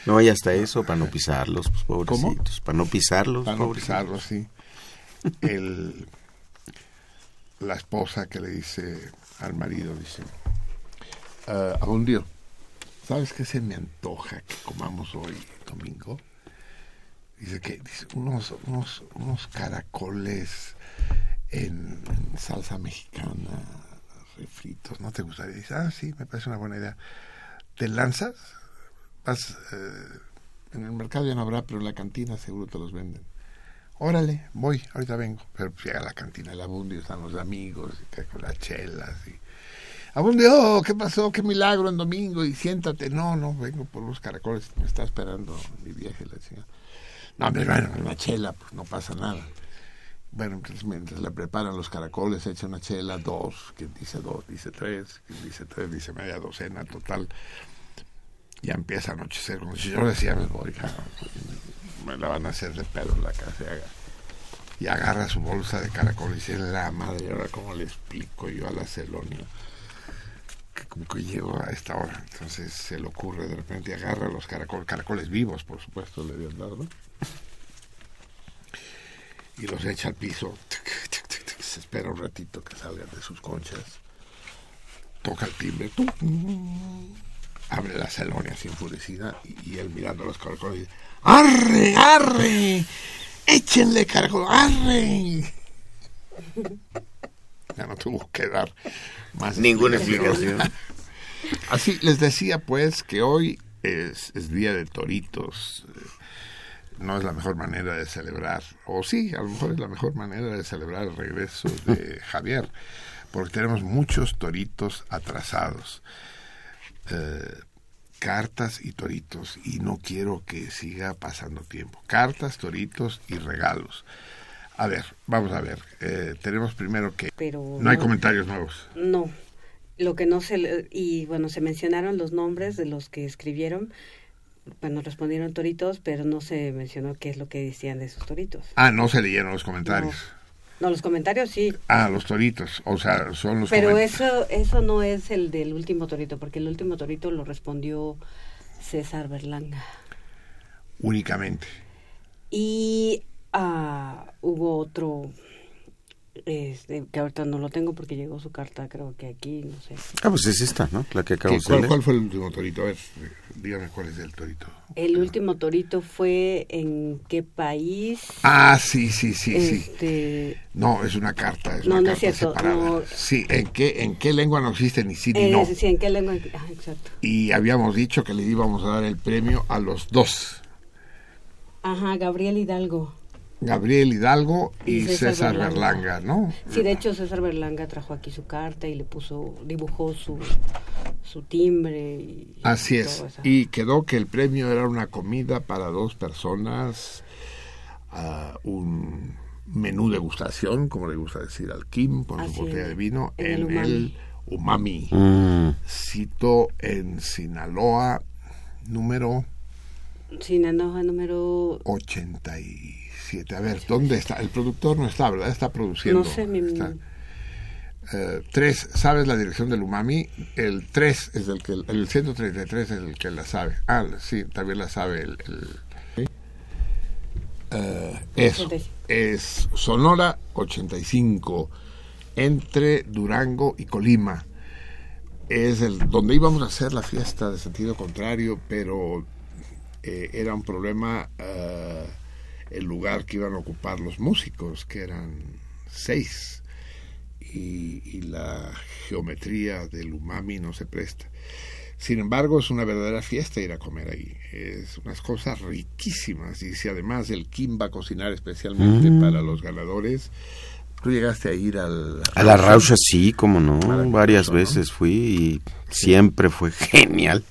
No, y hasta eso, para no pisarlos, pues, pobrecitos, para no pisarlos, para no pisarlos, sí. El, la esposa que le dice al marido, dice, "Ah, Abundio, ¿sabes qué se me antoja que comamos hoy domingo? Dice que dice, unos, unos, unos caracoles en, en salsa mexicana, refritos, ¿no te gustaría? Dice, ah, sí, me parece una buena idea. ¿Te lanzas? Vas, eh, en el mercado ya no habrá, pero en la cantina seguro te los venden. Órale, voy, ahorita vengo. Pero pues llega la cantina el Abundio, están los amigos, y con las chelas. Y... Abundio, ¿qué pasó? ¿Qué milagro en domingo? Y siéntate. No, no, vengo por los caracoles, me está esperando mi viaje, la chingada. No, hombre, bueno, una chela, pues no pasa nada. Bueno, entonces mientras le preparan los caracoles, echa una chela, dos, quien dice dos, dice tres, quien dice tres, dice media docena, total. Ya empieza a anochecer, como si yo decía, me voy, me la van a hacer de pedo en la casa. y agarra su bolsa de caracoles y dice, la madre, ahora cómo le explico yo a la Celonia que llego a esta hora. Entonces se le ocurre de repente, agarra los caracoles, caracoles vivos, por supuesto, le dio dado, ¿no? Y los echa al piso. Se espera un ratito que salgan de sus conchas. Toca el timbre. Abre la celonia así enfurecida y, él mirando los caracoles dice, ¡Arre, arre! ¡Échenle caracoles, arre! Ya no tuvo que dar más Ninguna explicación. explicación. Así les decía pues que hoy es, es día de toritos. eh, No es la mejor manera de celebrar, o sí, a lo mejor es la mejor manera de celebrar el regreso de Javier, porque tenemos muchos toritos atrasados. Eh, cartas y toritos, y no quiero que siga pasando tiempo. Cartas, toritos y regalos. A ver, vamos a ver. eh, tenemos primero que Pero no hay comentarios nuevos. No. Lo que no se le- y bueno, se mencionaron los nombres de los que escribieron. Bueno, respondieron toritos, pero no se mencionó qué es lo que decían de esos toritos. Ah, no se leyeron los comentarios. No, los comentarios sí, Ah, los toritos, o sea, son los pero eso eso no es el del último torito, porque el último torito lo respondió César Berlanga. únicamente. Y ah, hubo otro este, que ahorita no lo tengo porque llegó su carta, creo que aquí, no sé. Ah, pues es esta, ¿no? La que ¿Qué- acabo de cuál, leer. cuál fue el último torito? A ver, dígame cuál es el torito. El último torito fue en qué país. Ah, sí, sí, sí, sí. Este, No, es una carta, es No, una no es carta cierto, separada. no. Sí, ¿en qué, ¿en qué lengua no existe ni sí ni eh, no? sí, ¿en qué lengua? Ah, exacto. Y habíamos dicho que le íbamos a dar el premio a los dos. Ajá, Gabriel Hidalgo. Gabriel Hidalgo y, Y César, César Berlanga, Berlanga. ¿no? Sí, de hecho César Berlanga trajo aquí su carta y le puso, dibujó su, su timbre. Y, Así y es. Y quedó que el premio era una comida para dos personas, ah, un menú degustación, como le gusta decir al Kim, con Así su botella es, de vino, en en, el el Umami. Mm, Cito en Sinaloa, número Sinaloa número 87. A ver, ¿dónde está? El productor no está, ¿verdad? Está produciendo. No sé, mi- Está. Eh, tres, ¿sabes la dirección del umami? El 3 es el que, el 133 es el que la sabe. Ah, sí, también la sabe el... Eh, eso, 85. es Sonora 85, entre Durango y Colima. Es el donde íbamos a hacer la fiesta de sentido contrario, pero eh, era un problema eh, el lugar que iban a ocupar los músicos, que eran seis, y, y la geometría del umami no se presta. Sin embargo, es una verdadera fiesta ir a comer ahí. Es unas cosas riquísimas. Y si además el Kim va a cocinar especialmente para los ganadores, tú llegaste a ir al... A la Rausha sí, como no, varias veces fui y siempre fue genial.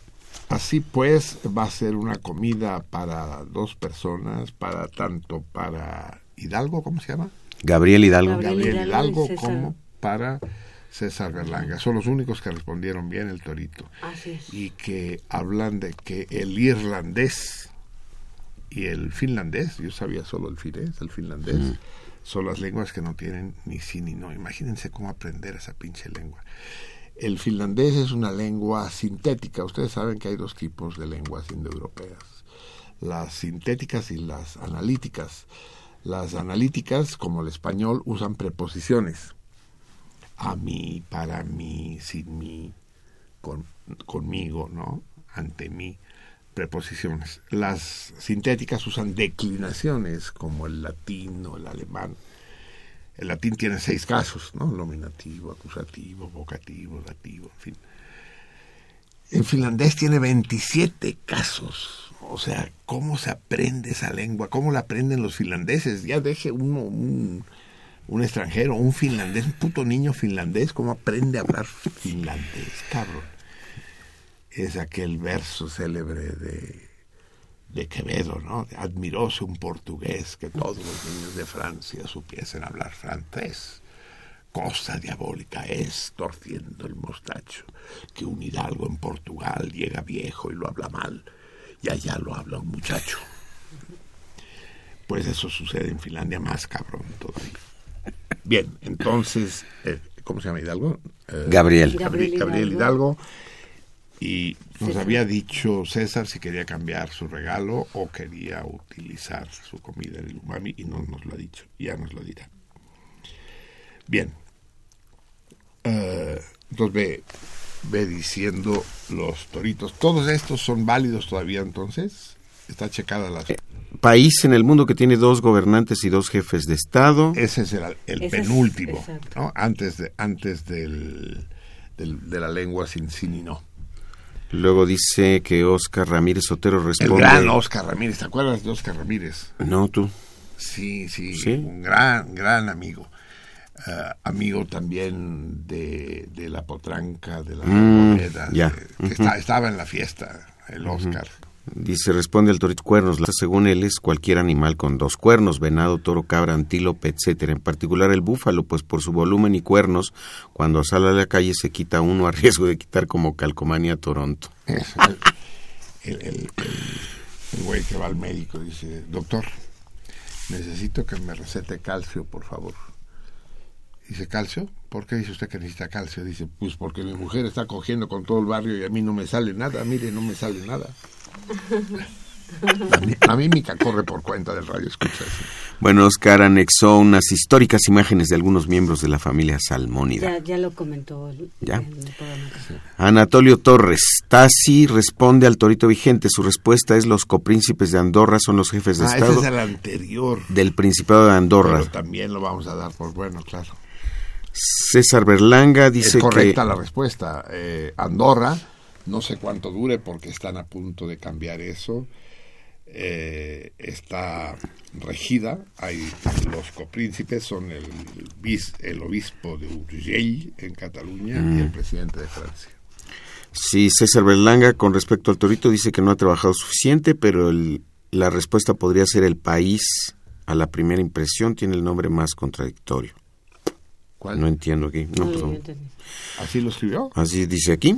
Así pues, va a ser una comida para dos personas, para tanto para Hidalgo, ¿cómo se llama? Gabriel Hidalgo. Gabriel. Gabriel Hidalgo como para César Berlanga. Son los únicos que respondieron bien el torito. Así es. Y que hablan de que el irlandés y el finlandés, yo sabía solo el finés, el finlandés, son las lenguas que no tienen ni sí ni no. Imagínense cómo aprender esa pinche lengua. El finlandés es una lengua sintética. Ustedes saben que hay dos tipos de lenguas indoeuropeas. Las sintéticas y las analíticas. Las analíticas, como el español, usan preposiciones. A mí, para mí, sin mí, con, conmigo, ¿no? Ante mí, preposiciones. Las sintéticas usan declinaciones, como el latín o el alemán. El latín tiene seis casos, ¿no? Nominativo, acusativo, vocativo, dativo, en fin. El finlandés tiene 27 casos. O sea, ¿cómo se aprende esa lengua? ¿Cómo la aprenden los finlandeses? Ya deje uno, un, un extranjero, un finlandés, un puto niño finlandés, ¿cómo aprende a hablar finlandés, cabrón? Es aquel verso célebre de, de Quevedo, ¿no? Admiróse un portugués que todos los niños de Francia supiesen hablar francés. Cosa diabólica es, torciendo el mostacho, que un hidalgo en Portugal llega viejo y lo habla mal, y allá lo habla un muchacho. Pues eso sucede en Finlandia más cabrón todavía. Bien, entonces, eh, ¿cómo se llama Hidalgo? Eh, Gabriel. Gabriel Gabriel Hidalgo. Hidalgo. Y nos había dicho César si quería cambiar su regalo o quería utilizar su comida en el umami y no nos lo ha dicho. Ya nos lo dirá. Bien. Eh, entonces ve, ve diciendo los toritos. ¿Todos estos son válidos todavía entonces? Está checada las... País en el mundo que tiene dos gobernantes y dos jefes de Estado. Ese es el, el Ese es- penúltimo. ¿no? Antes, de, antes del, del- de la lengua sin sí ni no. Luego dice que Oscar Ramírez Otero El responde. gran Oscar Ramírez, ¿te acuerdas de Oscar Ramírez? No, tú. Sí, sí, Sí. un gran, gran amigo. Ah, amigo también de, de la potranca, de la Mm, moneda, de- está- estaba en la fiesta, el Oscar. Dice, responde al torito cuernos. La- Según él es cualquier animal con dos cuernos, venado, toro, cabra, antílope, etcétera. En particular el búfalo, pues por su volumen y cuernos, cuando sale a la calle se quita uno a riesgo de quitar como calcomanía Toronto. El, el, el- el- el güey que va al médico dice, doctor, necesito que me recete calcio, por favor. Dice, ¿calcio? ¿Por qué dice usted que necesita calcio? Dice, pues porque mi mujer está cogiendo con todo el barrio y a mí no me sale nada, mire, no me sale nada. La, mi- la mímica corre por cuenta del radio, escucha eso. Bueno, Oscar anexó unas históricas imágenes de algunos miembros de la familia Salmónida. Ya, ya lo comentó el- Ya. el. Anatolio Torres, Tassi responde al torito vigente. Su respuesta es los copríncipes de Andorra son los jefes de Ah, ese Estado es el anterior. del Principado de Andorra. Pero también lo vamos a dar por bueno, claro. César Berlanga dice es correcta que... la respuesta. Eh, Andorra, no sé cuánto dure porque están a punto de cambiar eso. Eh, está regida, hay los copríncipes son el, bis- el obispo de Urgell en Cataluña y Mm. el presidente de Francia. Sí, César Berlanga con respecto al torito dice que no ha trabajado suficiente, pero el- la respuesta podría ser el país. A la primera impresión tiene el nombre más contradictorio. ¿Cuál? No entiendo aquí. No, No. ¿Así lo escribió? Así dice aquí.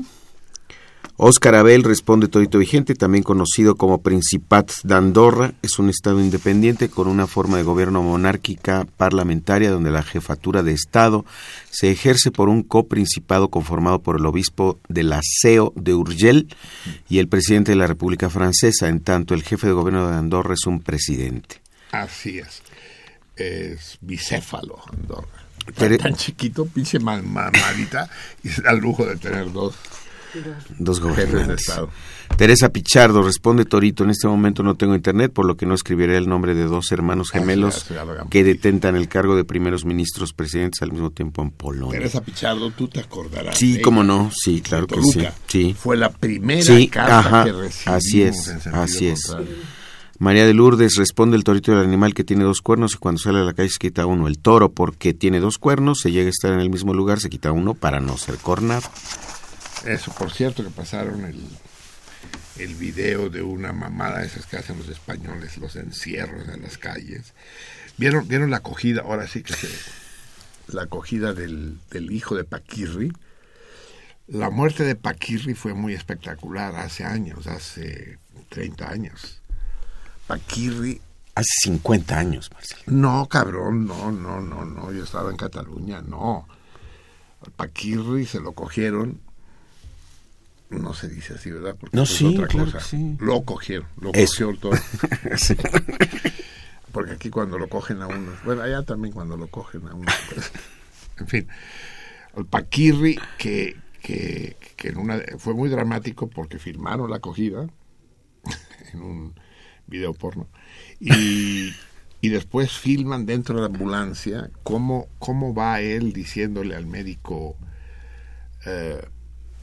Óscar Abel responde Torito Vigente, también conocido como Principat de Andorra, es un estado independiente con una forma de gobierno monárquica parlamentaria donde la jefatura de estado se ejerce por un coprincipado conformado por el obispo de la CEO de Urgel y el presidente de la República Francesa, en tanto el jefe de gobierno de Andorra es un presidente. Así es. Es bicéfalo Andorra. Tan, chiquito, pinche mal, malita, y se da el lujo de tener dos Dos gobernantes. Teresa Pichardo responde Torito, en este momento no tengo internet, por lo que no escribiré el nombre de dos hermanos gemelos que detentan el cargo de primeros ministros presidentes al mismo tiempo en Polonia. Teresa Pichardo, tú te acordarás. Sí, cómo no, sí, claro que sí. Fue la primera carta que recibimos. Así es, así es. María de Lourdes responde el torito del animal que tiene dos cuernos y cuando sale a la calle se quita uno. El toro porque tiene dos cuernos, se llega a estar en el mismo lugar, se quita uno para no ser cornado. Eso, por cierto, que pasaron el, el video de una mamada, esas que hacen los españoles, los encierros en las calles. ¿Vieron, vieron la acogida? Ahora sí que se, la acogida del, del hijo de Paquirri. La muerte de Paquirri fue muy espectacular hace años, hace 30 años. Paquirri Hace 50 años, Marcelo. No, cabrón, no, no, no, no. Yo estaba en Cataluña, no. Paquirri se lo cogieron no se dice así, ¿verdad? Porque no, sí, otra cosa. Lo cogieron, lo cogieron todo. Porque aquí cuando lo cogen a uno, bueno, allá también cuando lo cogen a uno. Pues, en fin, el Paquirri, que, que, que en una, fue muy dramático porque filmaron la acogida en un video porno y, y después filman dentro de la ambulancia cómo, cómo va él diciéndole al médico. Eh,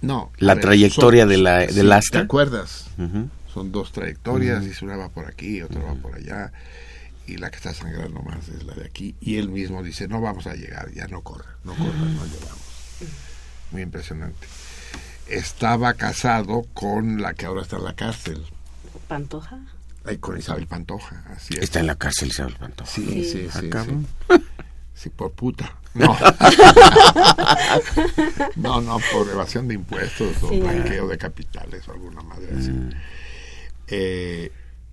no. La trayectoria de la, del asta. ¿Te acuerdas? Son dos trayectorias, y una va por aquí, otra va por allá, y la que está sangrando más es la de aquí. Y él mismo dice, no vamos a llegar, ya no corra, no corra, no llegamos. Muy impresionante. Estaba casado con la que ahora está en la cárcel. ¿Pantoja? Ay, con Isabel Pantoja, así Está en la cárcel Isabel Pantoja. Sí, sí, sí. sí por puta. No. no, no, por evasión de impuestos o blanqueo de capitales o alguna madre así. Mm. Eh,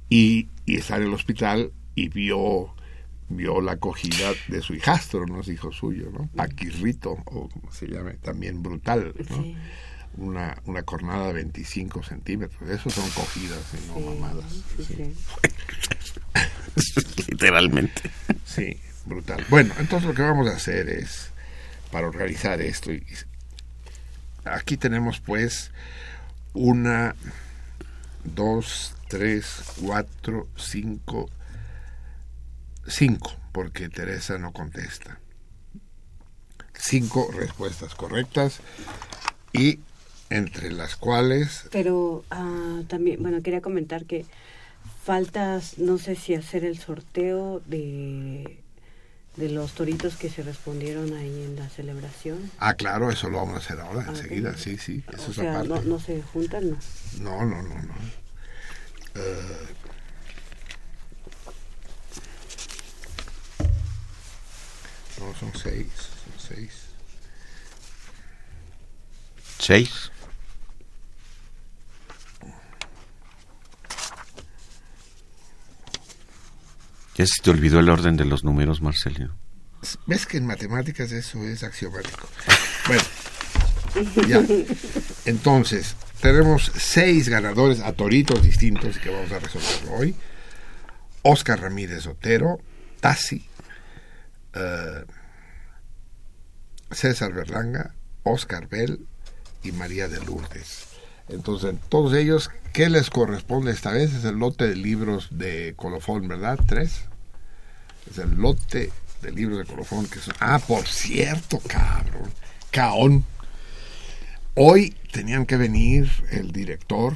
y, y está en el hospital y vio vio la acogida de su hijastro, no es hijo suyo, ¿no? Paquirrito, o como se llame, también brutal, ¿no? Una, una cornada de 25 centímetros. Eso son cogidas y no mamadas. Literalmente. Sí brutal. Bueno, entonces lo que vamos a hacer es, para organizar esto, y, aquí tenemos pues una, dos, tres, cuatro, cinco, cinco, porque Teresa no contesta. Cinco respuestas correctas y entre las cuales... Pero ah, también, bueno, quería comentar que faltas, no sé si hacer el sorteo de de los toritos que se respondieron ahí en la celebración. Ah, claro, eso lo vamos a hacer ahora, enseguida, sí, sí. Eso o sea, no, no, se juntan, ¿no? No, no, no, no. Uh, no, son seis, son seis. ¿Seis? Ya se te olvidó el orden de los números, Marcelino. Ves que en matemáticas eso es axiomático. Bueno, ya. Entonces, tenemos seis ganadores a toritos distintos que vamos a resolver hoy. Oscar Ramírez Otero, Tassi, eh, César Berlanga, Oscar Bell y María de Lourdes. Entonces, todos ellos, ¿qué les corresponde esta vez? Es el lote de libros de colofón, ¿verdad? Tres. Es el lote de libros de colofón que son... Ah, por cierto, cabrón. Caón. Hoy tenían que venir el director,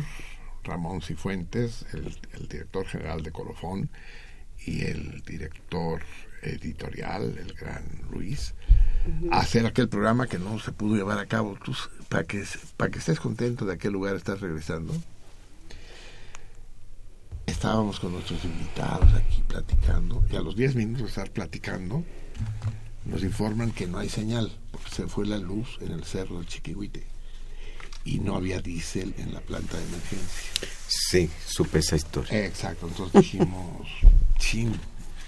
Ramón Cifuentes, el, el director general de colofón, y el director editorial, el gran Luis, hacer aquel programa que no se pudo llevar a cabo. Tú, para, que, para que estés contento de aquel lugar estás regresando. Estábamos con nuestros invitados aquí platicando y a los 10 minutos de estar platicando nos informan que no hay señal porque se fue la luz en el cerro del Chiquihuite. y no había diésel en la planta de emergencia. Sí, supe esa historia. Exacto, entonces dijimos, chin,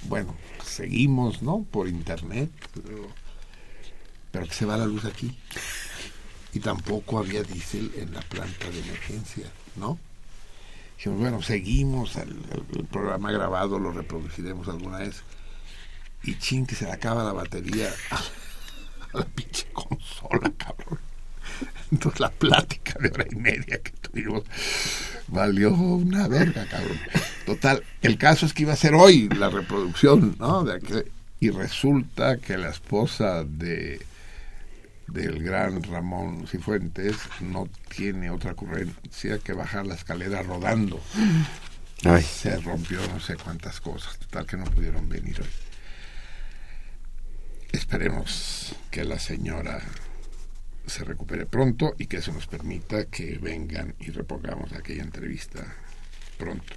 bueno, seguimos, ¿no? Por internet, pero, pero que se va la luz aquí. Y tampoco había diésel en la planta de emergencia, ¿no? Dijimos, bueno, seguimos, el, programa grabado lo reproduciremos alguna vez. Y chin, que se le acaba la batería a, a la pinche consola, cabrón. Entonces la plática de hora y media que tuvimos valió una verga, cabrón. Total, el caso es que iba a ser hoy la reproducción, ¿no? De aquel- y resulta que la esposa de del gran Ramón Cifuentes no tiene otra ocurrencia que bajar la escalera rodando. Ay, Se rompió no sé cuántas cosas, total que no pudieron venir hoy. Esperemos que la señora se recupere pronto y que eso nos permita que vengan y repongamos aquella entrevista pronto.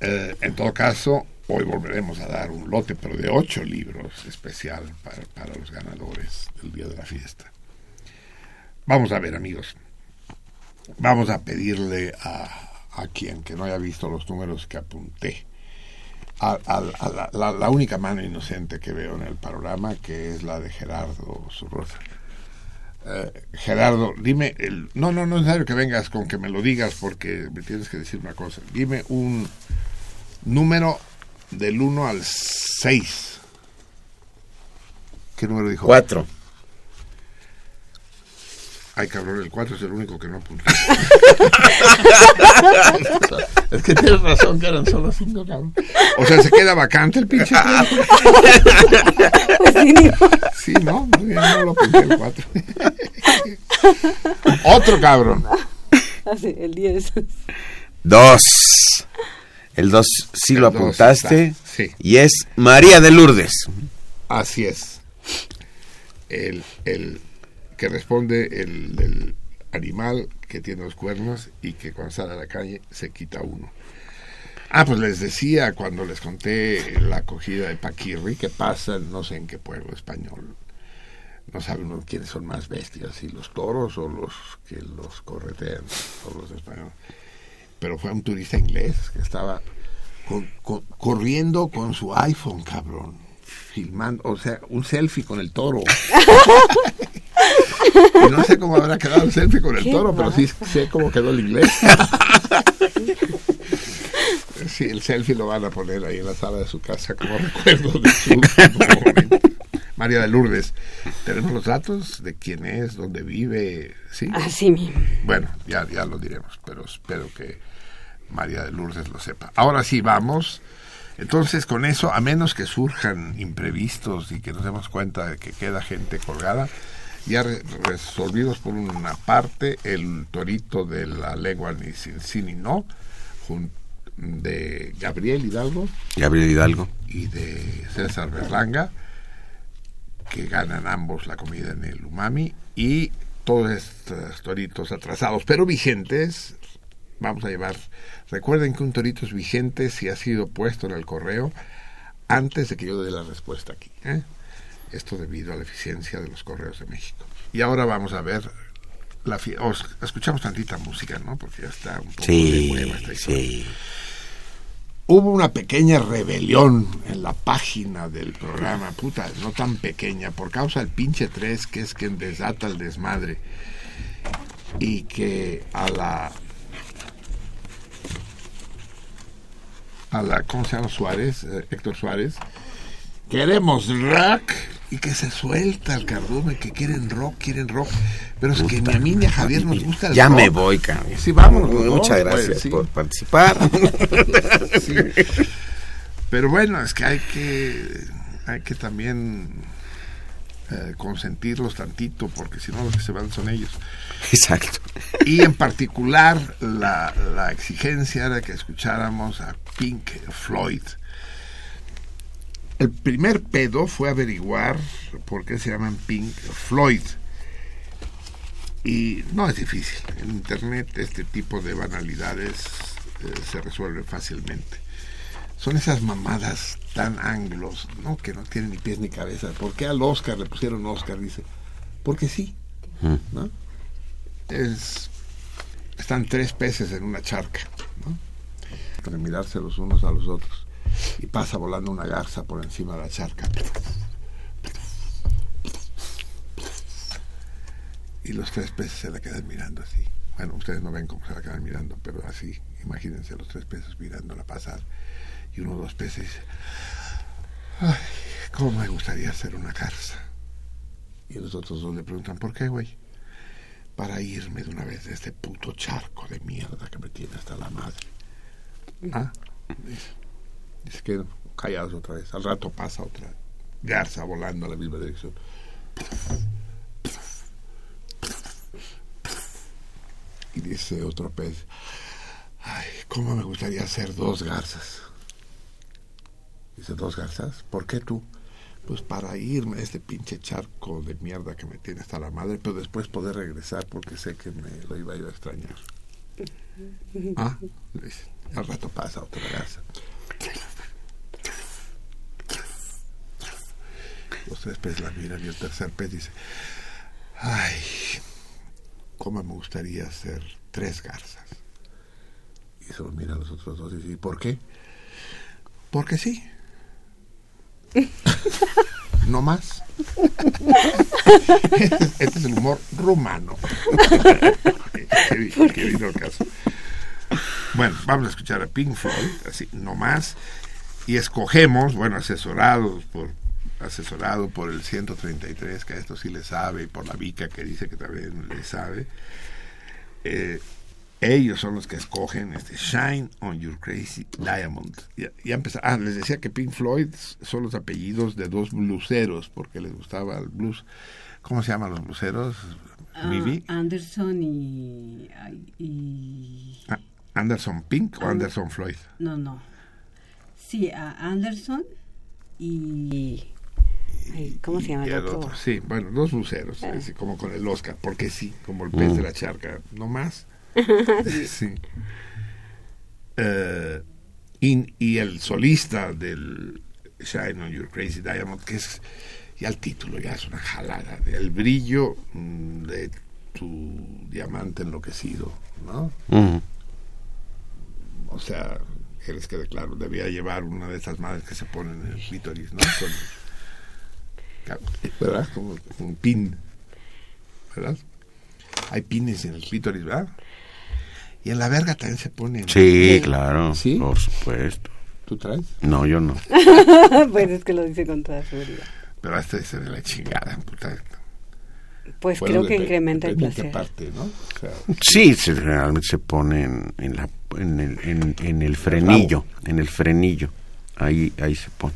Eh, en todo caso, hoy volveremos a dar un lote, pero de ocho libros especial para, los ganadores del día de la fiesta. Vamos a ver, amigos. Vamos a pedirle a, quien que no haya visto los números que apunté, a, la, única mano inocente que veo en el panorama, que es la de Gerardo Zurrosa. Eh, Gerardo, dime, no, no, no es necesario que vengas con que me lo digas porque me tienes que decir una cosa. Dime un número del 1 al 6. ¿Qué número dijo? cuatro. Ay, cabrón, el 4 es el único que no apunté. es que tienes razón que eran solo 5, cabrón. O sea, se queda vacante el pinche. Pues sí, digo, Sí, no, muy bien, no lo apunté el 4. Otro cabrón. así, el 10. Dos. El dos sí El lo apuntaste. está, sí. Y es María de Lourdes. Así es. El, el que responde el, el animal que tiene los cuernos y que cuando sale a la calle se quita uno. Ah, pues les decía cuando les conté la acogida de Paquirri que pasa, no sé en qué pueblo español. No sabe uno quiénes son más bestias, si los toros o los que los corretean, o los españoles. Pero fue un turista inglés que estaba con- con- corriendo con su iPhone, cabrón. Filmando, o sea, un selfie con el toro. y no sé cómo habrá quedado el selfie con el toro, pero sí sé cómo quedó el inglés. sí, el selfie lo van a poner ahí en la sala de su casa como recuerdo de su momento. María de Lourdes, tenemos los datos de quién es, dónde vive, ¿sí? Así mismo. Bueno, ya, ya lo diremos, pero espero que María de Lourdes lo sepa. Ahora sí, vamos. Entonces, con eso, a menos que surjan imprevistos y que nos demos cuenta de que queda gente colgada, ya re- resolvidos por una parte, el torito de la lengua ni sin sí ni no, de Gabriel Hidalgo Gabriel Hidalgo. y de César Berlanga, que ganan ambos la comida en el umami, y todos estos toritos atrasados, pero vigentes, vamos a llevar. Recuerden que un torito es vigente si ha sido puesto en el correo antes de que yo dé la respuesta aquí. ¿eh? Esto debido a la eficiencia de los correos de México. Y ahora vamos a ver. La os- escuchamos tantita música, ¿no? Porque ya está un poco de hueva esta Sí, historia sí. hubo una pequeña rebelión en la página del programa, puta, no tan pequeña, por causa del pinche 3, que es quien desata el desmadre. Y que a la. A la. ¿Cómo se llama Suárez? eh, Héctor Suárez. Queremos rock. Y que se suelta el cardume, que quieren rock, quieren rock. Pero es que ni a mí ni a Javier nos gusta el Ya rock. me voy, cabrón. Sí, vámonos. los Muchas pues, gracias sí. por participar. Sí. Pero bueno, es que hay que, hay que también eh, consentirlos tantito, porque si no los que se van son ellos. Exacto. Y en particular la, la exigencia era que escucháramos a Pink Floyd. El primer pedo fue averiguar por qué se llaman Pink Floyd. Y no es difícil. En Internet este tipo de banalidades eh, se resuelven fácilmente. Son esas mamadas tan anglos, ¿no? Que no tienen ni pies ni cabeza. ¿Por qué al Oscar le pusieron Oscar? Dice, porque sí, ¿no? es están tres peces en una charca, ¿no? Entre mirarse los unos a los otros y pasa volando una garza por encima de la charca. Y los tres peces se la quedan mirando así. Bueno, ustedes no ven cómo se la quedan mirando, pero así, imagínense los tres peces mirándola pasar. Y uno de los peces ay, cómo me gustaría ser una garza. Y los otros dos le preguntan, ¿por qué, güey? Para irme de una vez de este puto charco de mierda que me tiene hasta la madre. Ah, dice. Y se quedan callados otra vez. Al rato pasa otra garza volando a la misma dirección. Y dice otro pez, ay, cómo me gustaría hacer dos garzas. Dice, ¿dos garzas? ¿Por qué tú? Pues para irme a este pinche charco de mierda que me tiene hasta la madre, pero después poder regresar porque sé que me lo iba a ir a extrañar. Ah, le dice, al rato pasa otra garza. Los tres peces la miran y el tercer pez dice, ay, cómo me gustaría hacer tres garzas. Y se los mira a los otros dos y dice, ¿y por qué? Porque sí. no más. este, es, el humor rumano. qué, qué, qué vino el caso. Bueno, vamos a escuchar a Pink Floyd, así, no más. Y escogemos, bueno, asesorados por asesorado por el 133, que a esto sí le sabe, y por la Vica, que dice que también le sabe. Eh, ellos son los que escogen este Shine on Your Crazy Diamond. Ya, ya empezó. Ah, les decía que Pink Floyd son los apellidos de dos bluseros, porque les gustaba el blues. ¿Cómo se llaman los bluseros? Ah? Anderson y... y Ah, ¿Anderson Pink o And- Anderson Floyd? no, no. Sí, a Anderson y... ay, ¿Cómo se llama el otro? otro, Sí, bueno, dos luceros, Ah. así como con el Oscar, porque sí, como el pez Mm. de la charca, no más. sí. Eh, y, y el solista del Shine on Your Crazy Diamond, que es ya el título, ya es una jalada, el brillo mm, de tu diamante enloquecido, ¿no? Ujú. O sea, que les quede claro, debía llevar una de esas madres que se ponen en el clítoris, ¿no? Con- ¿Verdad? Como un pin, ¿verdad? Hay pines en el clítoris, ¿verdad? Y en la verga también se ponen. Sí, claro. ¿Sí? Por supuesto. ¿Tú traes? No, yo no. pues es que lo dice con toda seguridad. Pero hasta se de la chingada, puta. Pues Bueno, creo que incrementa el placer. parte, ¿no? O sea, Sí, se, generalmente se ponen en, la, en, el, en, en el frenillo. En el frenillo. Ahí, ahí se pone.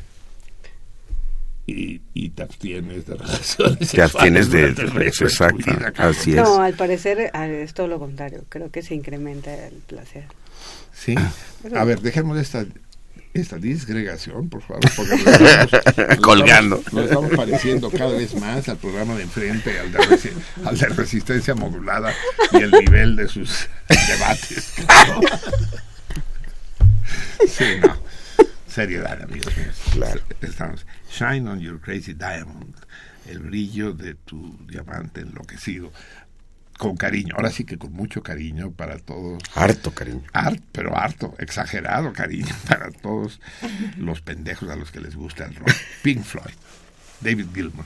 y, y te abstienes de relaciones. Te abstienes de. de Exacto. Así es. No, al parecer a- es todo lo contrario. Creo que se incrementa el placer. Sí. A ver, dejemos esta, esta disgregación, por favor, porque nos estamos- nos Colgando. estamos- Nos estamos pareciendo cada vez más al programa de enfrente, al de, resi- al de resistencia modulada y el nivel de sus debates. Sí, no. Seriedad, amigos míos. Claro. Estamos. Shine on your crazy diamond. El brillo de tu diamante enloquecido. Con cariño. Ahora sí que con mucho cariño para todos Harto cariño. Hart, pero harto, exagerado cariño para todos los pendejos a los que les gusta el rock. Pink Floyd, David Gilmour.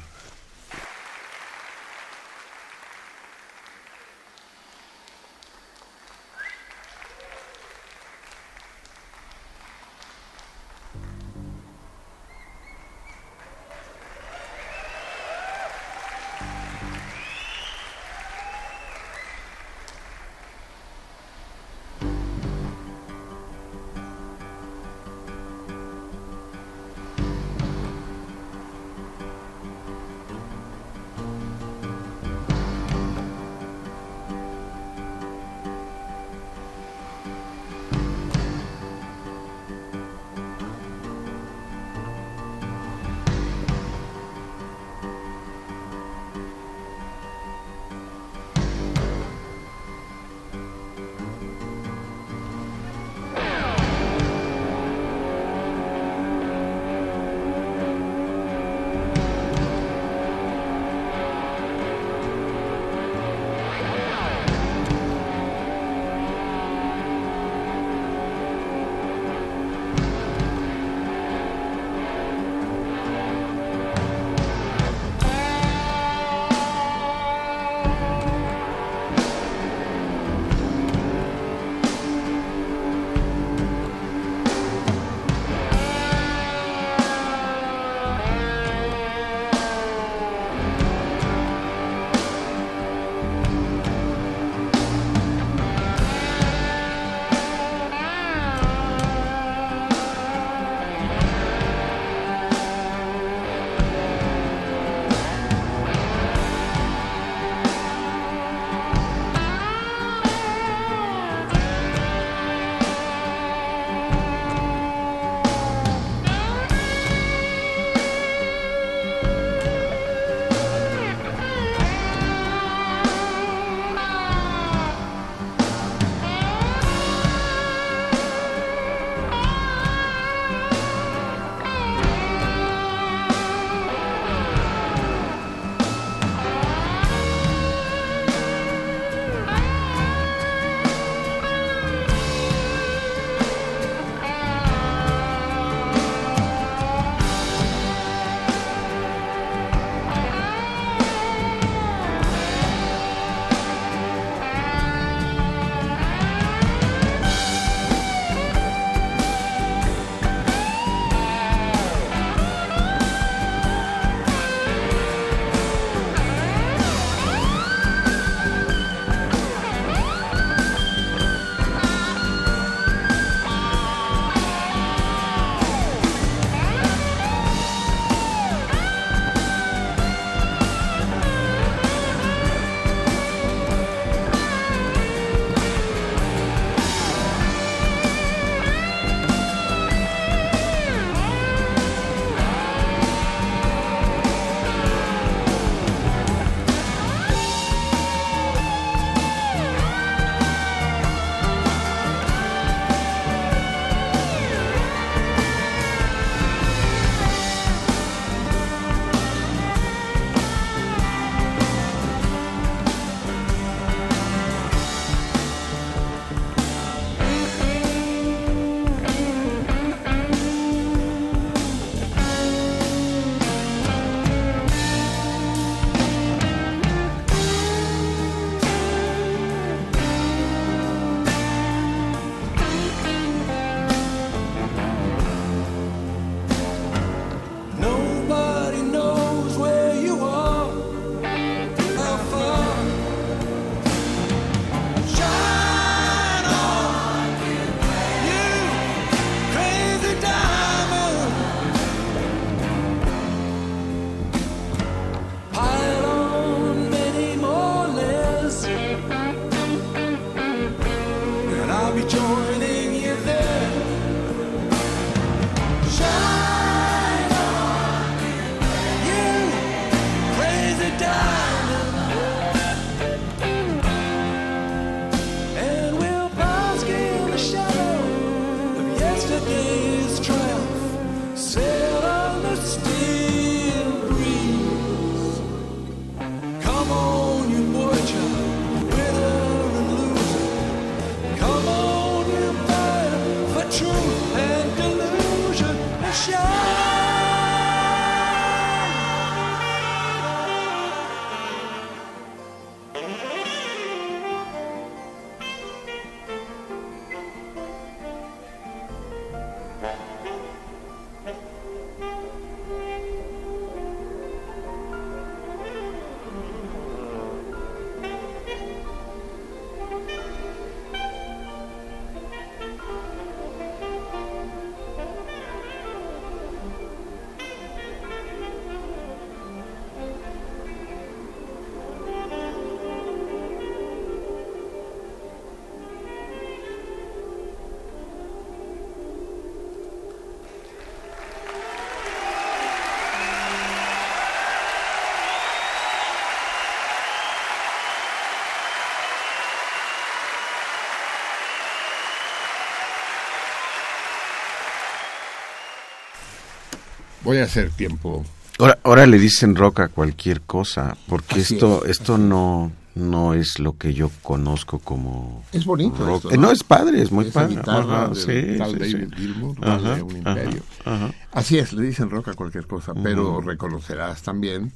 Voy a hacer tiempo. Ahora, ahora le dicen rock a cualquier cosa, porque Así esto es, esto no no es lo que yo conozco como Es bonito rock. esto, Eh, ¿no? no, es padre, es muy Esa padre. guitarra Ajá, del sí, tal sí, David sí. Gilmour, Ajá, vale un ajá, imperio. ajá. Así es, le dicen rock a cualquier cosa, pero Ujú. reconocerás también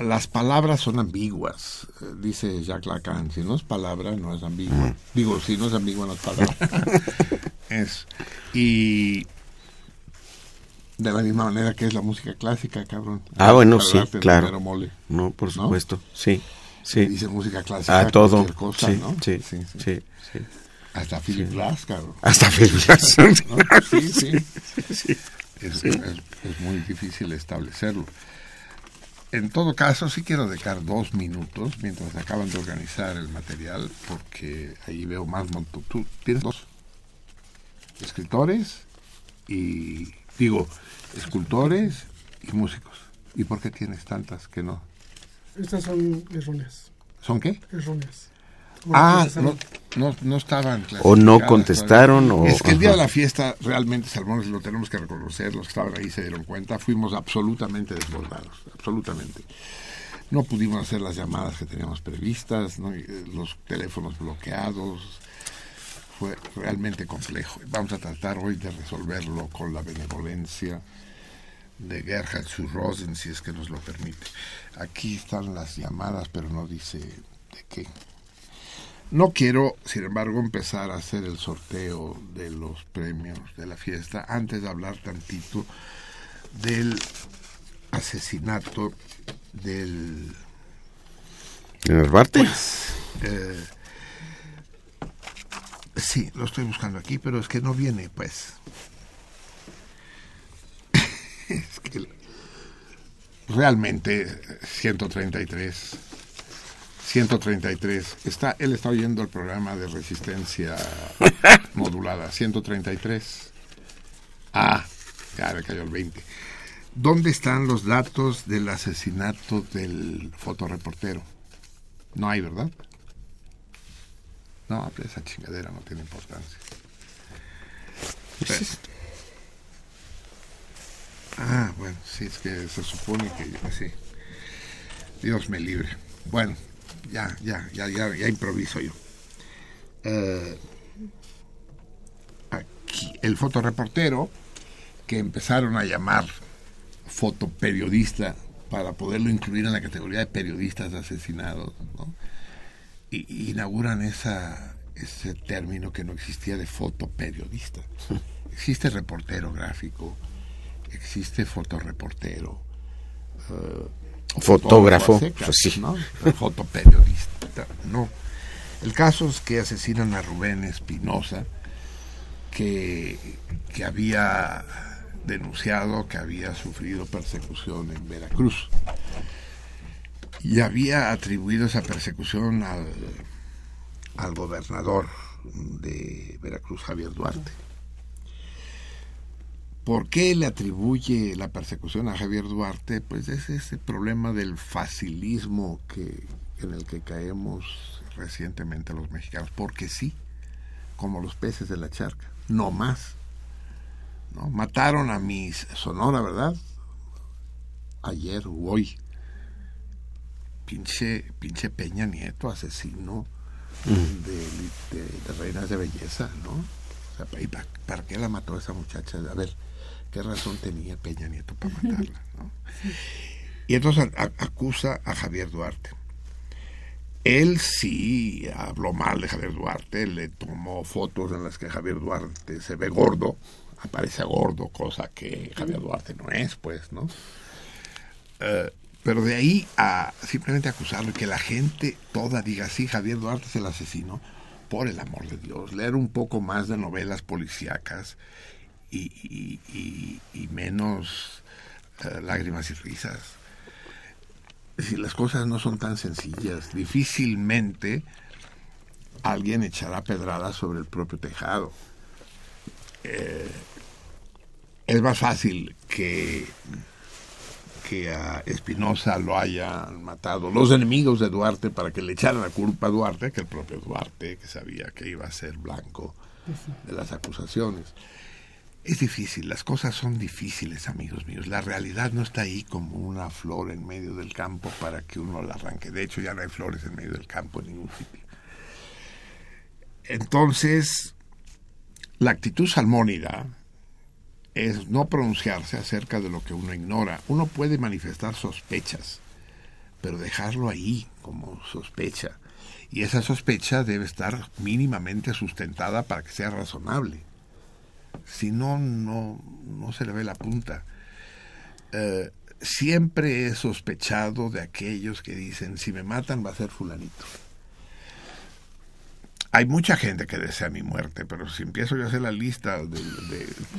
las palabras son ambiguas, eh, dice Jacques Lacan, si no es palabra no es ambigua. Ujú. Digo, si no es ambigua no es palabra. es y de la misma manera que es la música clásica, cabrón. Ah, bueno, sí, claro. mole. No, por ¿No? supuesto. Sí. Sí. Dice música clásica, A todo. cosa, sí, ¿no? sí, Sí, sí, sí. sí. Hasta Philip Glass, cabrón. Hasta Philip Glass. ¿No? Sí, sí. Sí. Es, Sí. es- es muy difícil establecerlo. En todo caso, sí quiero dejar dos minutos mientras acaban de organizar el material, porque ahí veo más. Tú tienes dos escritores y, digo, escultores y músicos. ¿Y por qué tienes tantas que no? Estas son erróneas. ¿Son qué? Erróneas. Ah, no, no, no estaban O no contestaron, o- Es que el día de la fiesta, realmente, Salmones, lo tenemos que reconocer, los que estaban ahí se dieron cuenta, fuimos absolutamente desbordados, absolutamente. No pudimos hacer las llamadas que teníamos previstas, ¿no? Eh, los teléfonos bloqueados, fue realmente complejo. Vamos a tratar hoy de resolverlo con la benevolencia de Gerhard zu Rosen, si es que nos lo permite. Aquí están las llamadas, pero no dice de qué. No quiero, sin embargo, empezar a hacer el sorteo de los premios de la fiesta antes de hablar tantito del asesinato del... ¿En el Barte? eh, sí, lo estoy buscando aquí, pero es que no viene, pues. es que realmente 133 133 está él está oyendo el programa de resistencia modulada 133 ah ya le cayó el 20 ¿dónde están los datos del asesinato del fotoreportero? no hay ¿verdad? No pues esa chingadera no tiene importancia Pero- Ah, bueno, sí, es que se supone que así. Dios me libre. Bueno, ya, ya, ya, ya, ya improviso yo. Eh, aquí, el fotoreportero que empezaron a llamar fotoperiodista para poderlo incluir en la categoría de periodistas asesinados, ¿no? Y, inauguran esa, ese término que no existía de fotoperiodista. Existe reportero gráfico, existe fotoreportero, eh, Fotógrafo, secas, pues sí. ¿no? Fotoperiodista, no. El caso es que asesinan a Rubén Espinosa, que, que había denunciado que había sufrido persecución en Veracruz. Y había atribuido esa persecución al, al gobernador de Veracruz, Javier Duarte. ¿Por qué le atribuye la persecución a Javier Duarte? Pues es ese problema del facilismo que, en el que caemos recientemente los mexicanos. Porque sí, como los peces de la charca, no más. ¿no? Mataron a mis Sonora, ¿verdad? Ayer o hoy. Pinche, pinche Peña Nieto, asesino de, de- de reinas de belleza, ¿no? O sea, ¿y pa- ¿para, qué la mató esa muchacha? A ver, ¿qué razón tenía Peña Nieto para matarla? ¿no? Y entonces a- acusa a Javier Duarte. Él sí habló mal de Javier Duarte, le tomó fotos en las que Javier Duarte se ve gordo, aparece gordo, cosa que Javier Duarte no es, pues, ¿no? Eh, pero de ahí a simplemente acusarlo y que la gente toda diga, sí, Javier Duarte es el asesino, por el amor de Dios, leer un poco más de novelas policíacas y, menos eh, lágrimas y risas. Si las cosas no son tan sencillas, difícilmente alguien echará pedradas sobre el propio tejado. Eh, es más fácil que que a Espinosa lo hayan matado los enemigos de Duarte para que le echaran la culpa a Duarte que el propio Duarte, que sabía que iba a ser blanco de las acusaciones. Es difícil, las cosas son difíciles, amigos míos. La realidad no está ahí como una flor en medio del campo para que uno la arranque. De hecho, ya no hay flores en medio del campo en ningún sitio. Entonces, la actitud salmónida es no pronunciarse acerca de lo que uno ignora. Uno puede manifestar sospechas, pero dejarlo ahí como sospecha. Y esa sospecha debe estar mínimamente sustentada para que sea razonable. Si no, no, no se le ve la punta. Eh, siempre he sospechado de aquellos que dicen, si me matan va a ser fulanito. Hay mucha gente que desea mi muerte, pero si empiezo yo a hacer la lista de,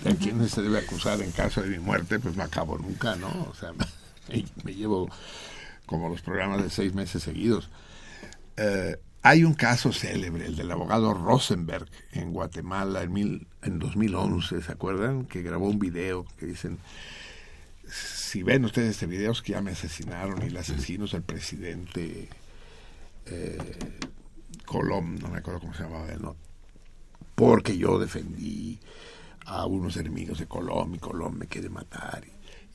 de, quienes se debe acusar en caso de mi muerte, pues no acabo nunca, ¿no? O sea, me, me llevo como los programas de seis meses seguidos. Eh, hay un caso célebre, el del abogado Rosenberg en Guatemala en, mil, en 2011, ¿se acuerdan? Que grabó un video que dicen, si ven ustedes este video es que ya me asesinaron y el asesino es el presidente eh, Colom, no me acuerdo cómo se llamaba él, ¿no? Porque yo defendí a unos enemigos de Colom y Colom me quiere matar.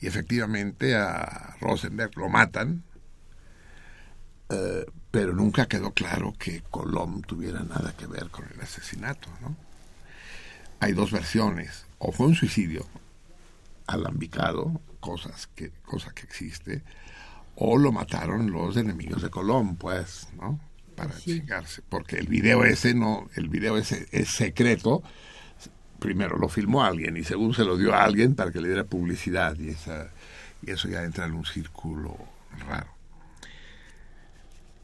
Y, efectivamente a Rosenberg lo matan, eh, pero nunca quedó claro que Colom tuviera nada que ver con el asesinato, ¿no? Hay dos versiones, o fue un suicidio alambicado, cosas que, cosa que existe, o lo mataron los enemigos de Colom, pues, ¿no? Para sí. chingarse, porque el video ese no, el video ese es secreto, primero lo filmó alguien y segundo se lo dio a alguien para que le diera publicidad y esa y eso ya entra en un círculo raro.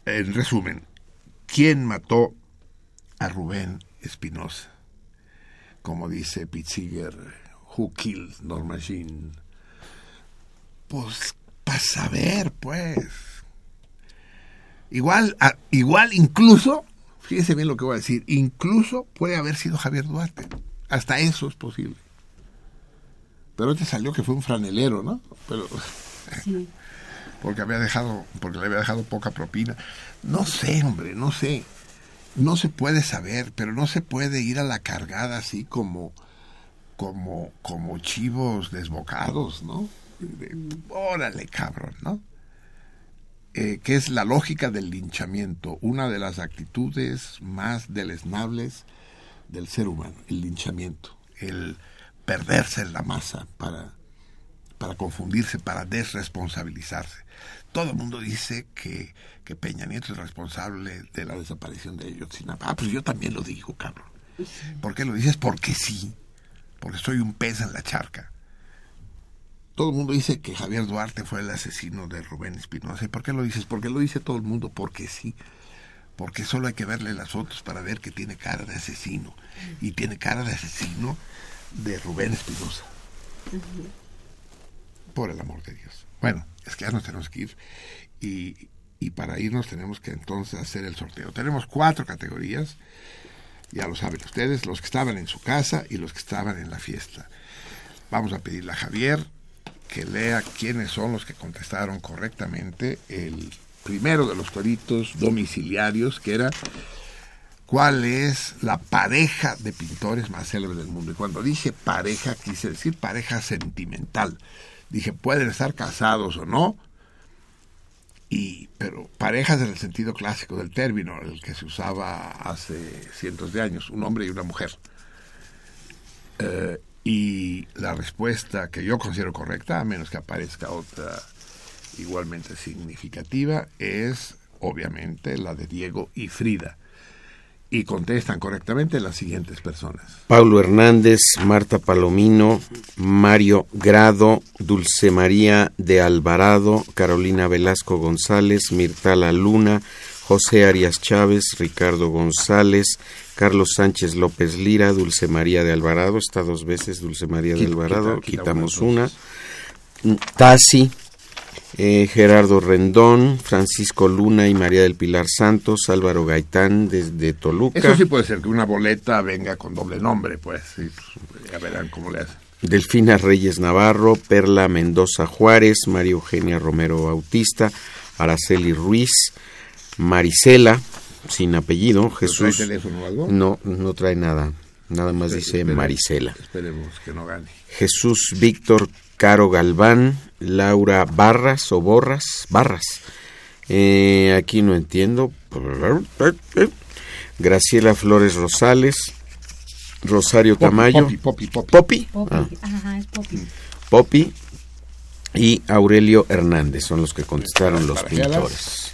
En resumen, ¿quién mató a Rubén Espinosa? Como dice Pitziger, who killed Norma Jean? Pues para saber, pues. Igual, a, igual incluso, fíjese bien lo que voy a decir, incluso puede haber sido Javier Duarte. Hasta eso es posible. Pero te salió que fue un franelero, ¿no? Pero sí. porque había dejado, porque le había dejado poca propina. No sé, hombre, no sé. No se puede saber, pero no se puede ir a la cargada así como, como, como chivos desbocados, ¿no? De, órale, cabrón, ¿no? Eh, que es la lógica del linchamiento, una de las actitudes más deleznables del ser humano, el linchamiento, el perderse en la masa para, para confundirse, para desresponsabilizarse. Todo el mundo dice que, que Peña Nieto es responsable de la desaparición de Ayotzinapa. Ah, pues yo también lo digo, cabrón. ¿Por qué lo dices? Porque sí, porque soy un pez en la charca. Todo el mundo dice que Javier Duarte fue el asesino de Rubén Espinosa. ¿Y por qué lo dices? Porque lo dice todo el mundo, porque sí. Porque solo hay que verle las fotos para ver que tiene cara de asesino. Y tiene cara de asesino de Rubén Espinosa. Por el amor de Dios. Bueno, es que ya nos tenemos que ir. Y, y para irnos tenemos que entonces hacer el sorteo. Tenemos cuatro categorías. Ya lo saben ustedes, los que estaban en su casa y los que estaban en la fiesta. Vamos a pedirle a Javier que lea quiénes son los que contestaron correctamente el primero de los toritos domiciliarios, que era cuál es la pareja de pintores más célebre del mundo. Y cuando dije pareja, quise decir pareja sentimental. Dije, pueden estar casados o no, y, pero parejas en el sentido clásico del término, el que se usaba hace cientos de años, un hombre y una mujer. Eh, y la respuesta que yo considero correcta, a menos que aparezca otra igualmente significativa, es obviamente la de Diego y Frida. Y contestan correctamente las siguientes personas. Paulo Hernández, Marta Palomino, Mario Grado, Dulce María de Alvarado, Carolina Velasco González, Mirtala Luna, José Arias Chávez, Ricardo González, Carlos Sánchez López Lira, Dulce María de Alvarado, está dos veces Dulce María de Alvarado, quita- quita quitamos una, una. Tasi, eh, Gerardo Rendón, Francisco Luna y María del Pilar Santos, Álvaro Gaitán desde Toluca. Eso sí puede ser que una boleta venga con doble nombre, pues. sí, pues, ya verán cómo le hacen. Delfina Reyes Navarro, Perla Mendoza Juárez, María Eugenia Romero Bautista, Araceli Ruiz, Marisela, sin apellido, ¿Trae Jesús. teléfono o algo? No, no trae nada, nada más dice Marisela. Esperemos que no gane. Jesús Víctor Caro Galván, Laura Barras o Borras, Barras. Eh, aquí no entiendo. Graciela Flores Rosales, Rosario Poppy, Tamayo. Poppy, Poppy, Poppy. Poppy. Poppy. Ah. Ajá, es Poppy. Poppy y Aurelio Hernández son los que contestaron los pintores.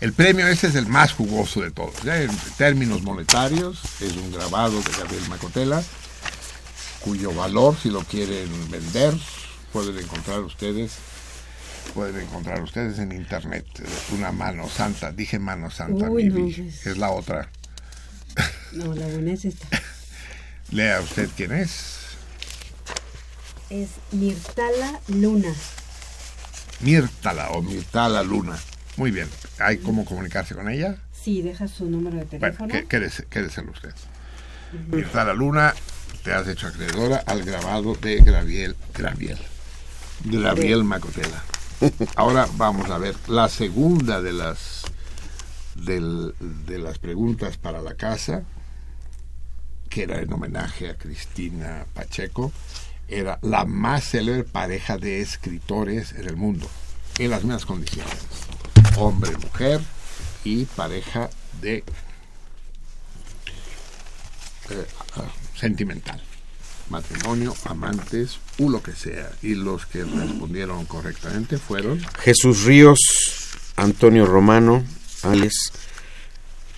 El premio este es el más jugoso de todos. Ya en términos monetarios, es un grabado de Gabriel Macotela, cuyo valor, si lo quieren vender, pueden encontrar ustedes, pueden encontrar ustedes en internet. Una mano santa, dije mano santa, Uy, no, pues. es la otra. No, la buena es esta. Lea usted quién es. Es Mirtala Luna. Mirtala o Mirtala Luna. Muy bien. ¿Hay cómo comunicarse con ella? Sí, deja su número de Bueno, teléfono. qué- quédese, usted. Mirtala Luna, te has hecho acreedora al grabado de Graviel, Graviel, Graviel Macotela. Ahora vamos a ver la segunda de las del- de las preguntas para la casa, que era en homenaje a Cristina Pacheco, era la más célebre pareja de escritores en el mundo, en las mismas condiciones, hombre, mujer y pareja de eh, ah, sentimental, matrimonio, amantes, u lo que sea. Y los que respondieron correctamente fueron Jesús Ríos, Antonio Romano, Alex,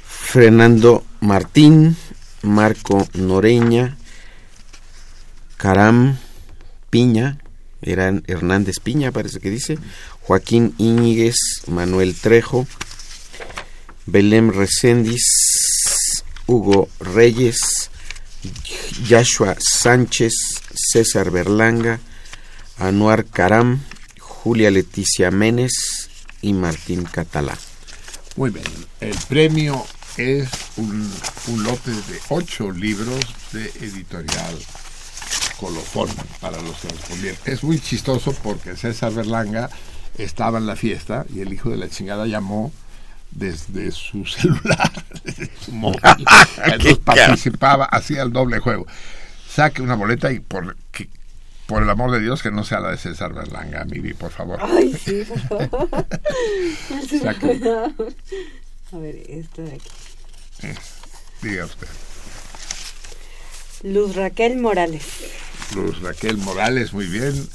Fernando Martín, Marco Noreña, Caram Piña, eran Hernández Piña, parece que dice, Joaquín Íñiguez, Manuel Trejo, Belém Recendis, Hugo Reyes, Yashua Sánchez, César Berlanga, Anuar Caram, Julia Leticia Menes y Martín Catalá. Muy bien. El premio es un, un lote de ocho libros de editorial Colofón para los que respondieron. Es muy chistoso porque César Berlanga estaba en la fiesta y el hijo de la chingada llamó desde su celular, desde su móvil. Entonces participaba, hacía el doble juego. Saque una boleta y por, que- por el amor de Dios que no sea la de César Berlanga, Miri, por favor. Ay, sí, por favor. Saque. A ver, esta de aquí. Eh, diga usted. Luz Raquel Morales. Luz Raquel Morales, muy bien.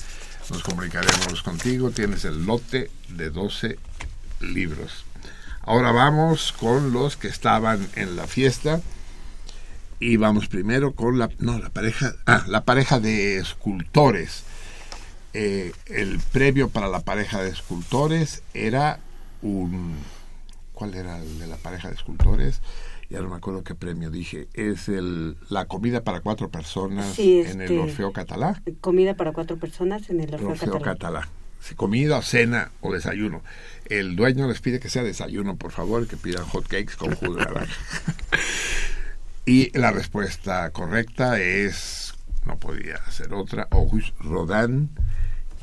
Nos comunicaremos contigo. Tienes el lote de 12 libros. Ahora vamos con los que estaban en la fiesta. Y vamos primero con la, no, la pareja, ah, la pareja de escultores. Eh, el premio para la pareja de escultores era un, ¿cuál era el de la pareja de escultores? Ya no me acuerdo qué premio dije. Es el, la comida para cuatro personas Sí, en el este, Orfeo Catalá. Comida para cuatro personas en el Orfeo Orfeo. Catalá. Si comida, cena o desayuno. El dueño les pide que sea desayuno, por favor, y que pidan hot cakes con jugo de naranja. y la respuesta correcta es, no podía ser otra, Auguste Rodin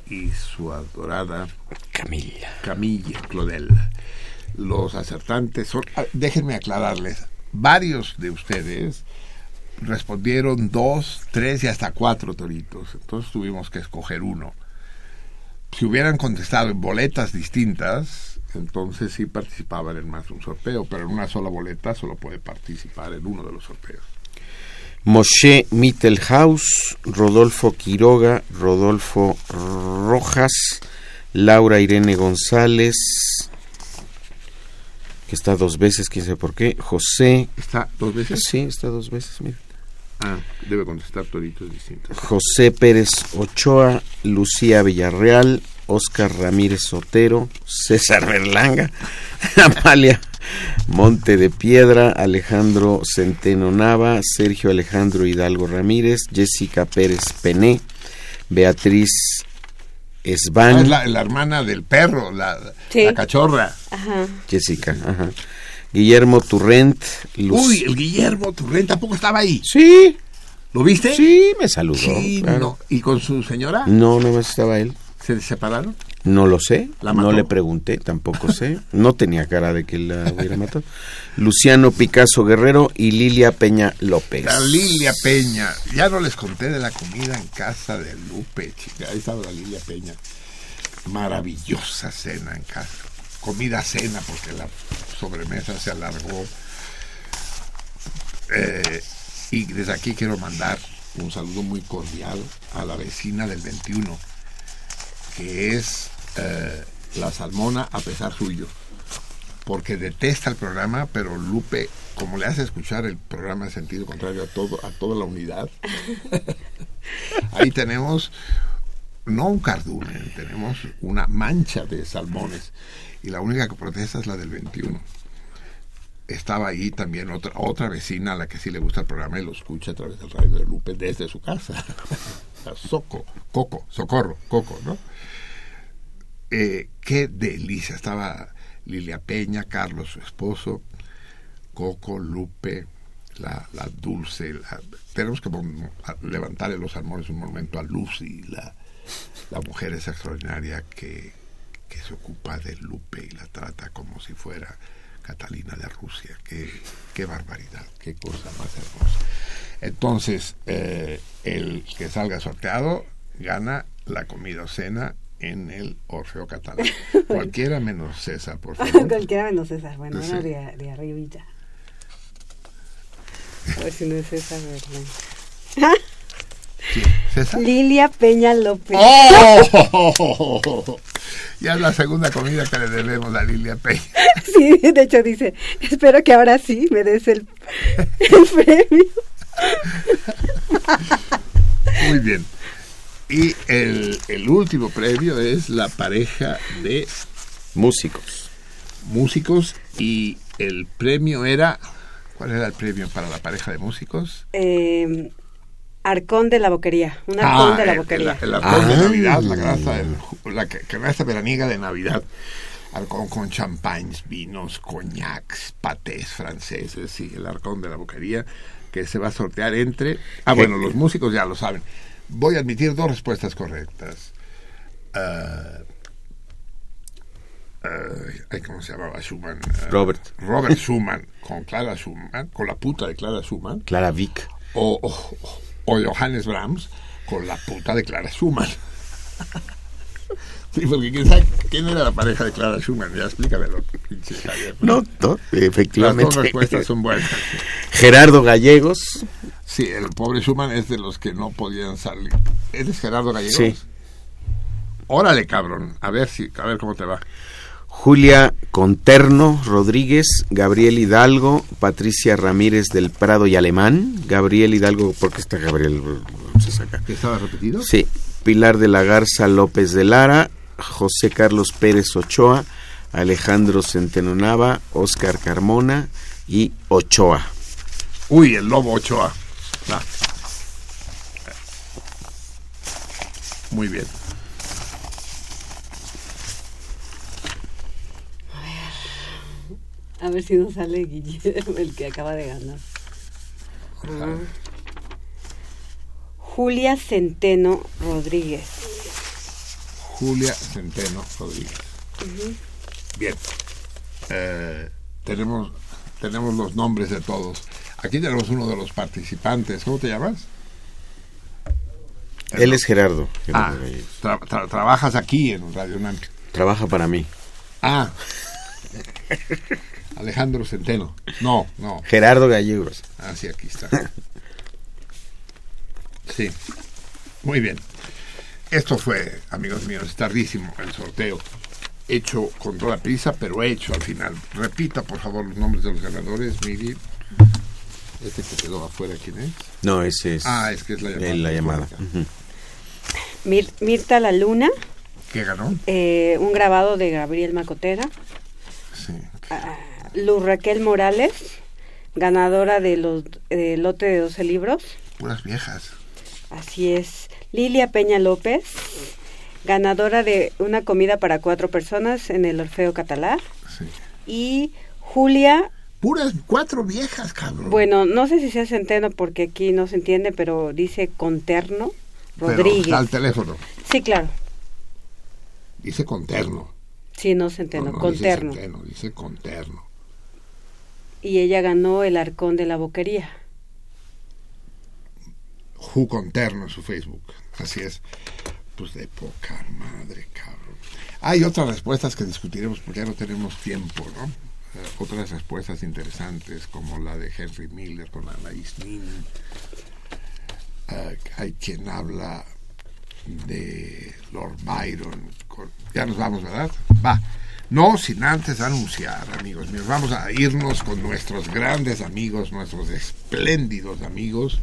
y su adorada Camilla. Camille Claudel. Los acertantes son, ah, déjenme aclararles, varios de ustedes respondieron dos, tres y hasta cuatro toritos, entonces tuvimos que escoger uno. Si hubieran contestado en boletas distintas, entonces sí participaban en más de un sorteo, pero en una sola boleta solo puede participar en uno de los sorteos. Moshe Mittelhaus, Rodolfo Quiroga, Rodolfo Rojas, Laura Irene González, que está dos veces, quién sabe por qué, José, ¿Está dos veces? sí, está dos veces, mira. Ah, debe contestar toditos distintos. José Pérez Ochoa, Lucía Villarreal, Oscar Ramírez Sotero, César Berlanga, Amalia Monte de Piedra, Alejandro Centeno Nava, Sergio Alejandro Hidalgo Ramírez, Jessica Pérez Pené, Beatriz Ah, Esban, es la, la hermana del perro, la, Sí. la cachorra. Ajá. Jessica, ajá. Guillermo Turrent, Luz. Uy, el Guillermo Turrén tampoco estaba ahí. sí, ¿Lo viste? sí, me saludó. Sí, claro. no. ¿Y con su señora? No, no más estaba él. ¿Se separaron? No lo sé, ¿La no le pregunté, tampoco sé. No tenía cara de que la hubiera matado. Luciano Picasso Guerrero y Lilia Peña López. La Lilia Peña. Ya no les conté de la comida en casa de Lupe, chica. Ahí estaba la Lilia Peña. Maravillosa cena en casa. Comida cena porque la sobremesa se alargó. Eh, y desde aquí quiero mandar un saludo muy cordial a la vecina del 21, que es eh, la salmona a pesar suyo porque detesta el programa, pero Lupe, como le hace escuchar el programa en sentido contrario a todo, a toda la unidad, ahí tenemos no un cardumen, tenemos una mancha de salmones. Y la única que protesta es la del 21. Estaba ahí también otra, otra vecina a la que sí le gusta el programa y lo escucha a través del radio de Lupe desde su casa. Soco, Coco, Socorro, Coco, ¿no? Eh, qué delicia. Estaba Lilia Peña, Carlos, su esposo, Coco, Lupe, la, Dulce. tenemos que levantarle los salmones un momento a Lucy, la, la mujer esa extraordinaria que, que se ocupa de Lupe y la trata como si fuera Catalina de Rusia. Qué, qué barbaridad, qué cosa más hermosa. Entonces, eh, el que salga sorteado gana la comida o cena en el Orfeo Catalán. Cualquiera menos César, por favor. Cualquiera menos César. Bueno, Sí. uno de, de arribita. A ver si no es César Berlán. ¿César? Lilia Peña López. ¡Oh! Ya es la segunda comida que le debemos a Lilia Peña. Sí, de hecho dice, espero que ahora sí me des el, el premio. Muy bien. Y el, el último premio es la pareja de Músicos. músicos y el premio era... ¿Cuál era el premio para la pareja de músicos? Eh, Arcón de la Boquería. Un arcón de la Boquería. El, el arcón de Ah. Navidad, la ju- la canasta veraniega de Navidad. Arcón con champagnes, vinos, coñacs, patés franceses, sí, el arcón de la boquería que se va a sortear entre... Ah, bueno, los músicos ya lo saben. Voy a admitir dos respuestas correctas. Ah, ah, ¿Cómo se llamaba Schumann? Ah, Robert. Robert Schumann, con Clara Schumann, con la puta de Clara Schumann Clara Vic. o, o, o Johannes Brahms con la puta de Clara Schumann. Sí, porque quién sabe quién era la pareja de Clara Schumann, ya explícamelo. No, no, Las efectivamente. dos respuestas son buenas. Gerardo Gallegos. Sí, el pobre Schumann es de los que no podían salir. ¿Eres Gerardo Gallegos? Sí. Órale, cabrón. A ver si, a ver cómo te va. Julia Conterno Rodríguez, Gabriel Hidalgo, Patricia Ramírez del Prado y Alemán, Gabriel Hidalgo, porque está Gabriel, se saca. ¿Que estaba repetido? Sí, Pilar de la Garza López de Lara, José Carlos Pérez Ochoa, Alejandro Centeno Nava, Oscar Carmona y Ochoa. Uy, el lobo Ochoa. Va. Muy bien. A ver si nos sale Guillermo, el que acaba de ganar. Ah. Julia Centeno Rodríguez. Julia Centeno Rodríguez. Bien. Eh, tenemos, tenemos los nombres de todos. Aquí tenemos uno de los participantes. ¿Cómo te llamas? Él es Gerardo. Ah, Gerardo tra- tra- trabajas aquí en Radio UNAM. Trabaja para mí. Ah. Alejandro Centeno. No, no. Gerardo Gallegos. Ah, sí, aquí está. Sí. Muy bien. Esto fue, amigos míos, tardísimo el sorteo. Hecho con toda prisa, pero hecho al final. Repita, por favor, los nombres de los ganadores, Miri. Este que quedó afuera, ¿quién es? No, ese es, Ah, es que es la llamada. la llamada. Mir- Mirta La Luna, ¿Qué ganó? eh, un grabado de Gabriel Macotera. Sí. Ah, Luz Raquel Morales, ganadora de los del lote de 12 libros. Puras viejas. Así es. Lilia Peña López, ganadora de una comida para cuatro personas en el Orfeo Catalá. Sí. Y Julia, Puras cuatro viejas, cabrón. bueno, no sé si sea centeno porque aquí no se entiende, pero dice Conterno Rodríguez. al teléfono. Sí, claro. Dice conterno. Sí, no centeno, No, no Conterno. Dice, centeno, dice conterno. Y ella ganó el arcón de la boquería. Ju Conterno en su Facebook. Así es. Pues de poca madre, cabrón. Hay otras respuestas que discutiremos porque ya no tenemos tiempo, ¿no? Eh, otras respuestas interesantes como la de Henry Miller con Anaïs Nin. Eh, hay quien habla de Lord Byron. Ya nos vamos, ¿verdad? Va. No sin antes anunciar, amigos míos. Vamos a irnos con nuestros grandes amigos, nuestros espléndidos amigos.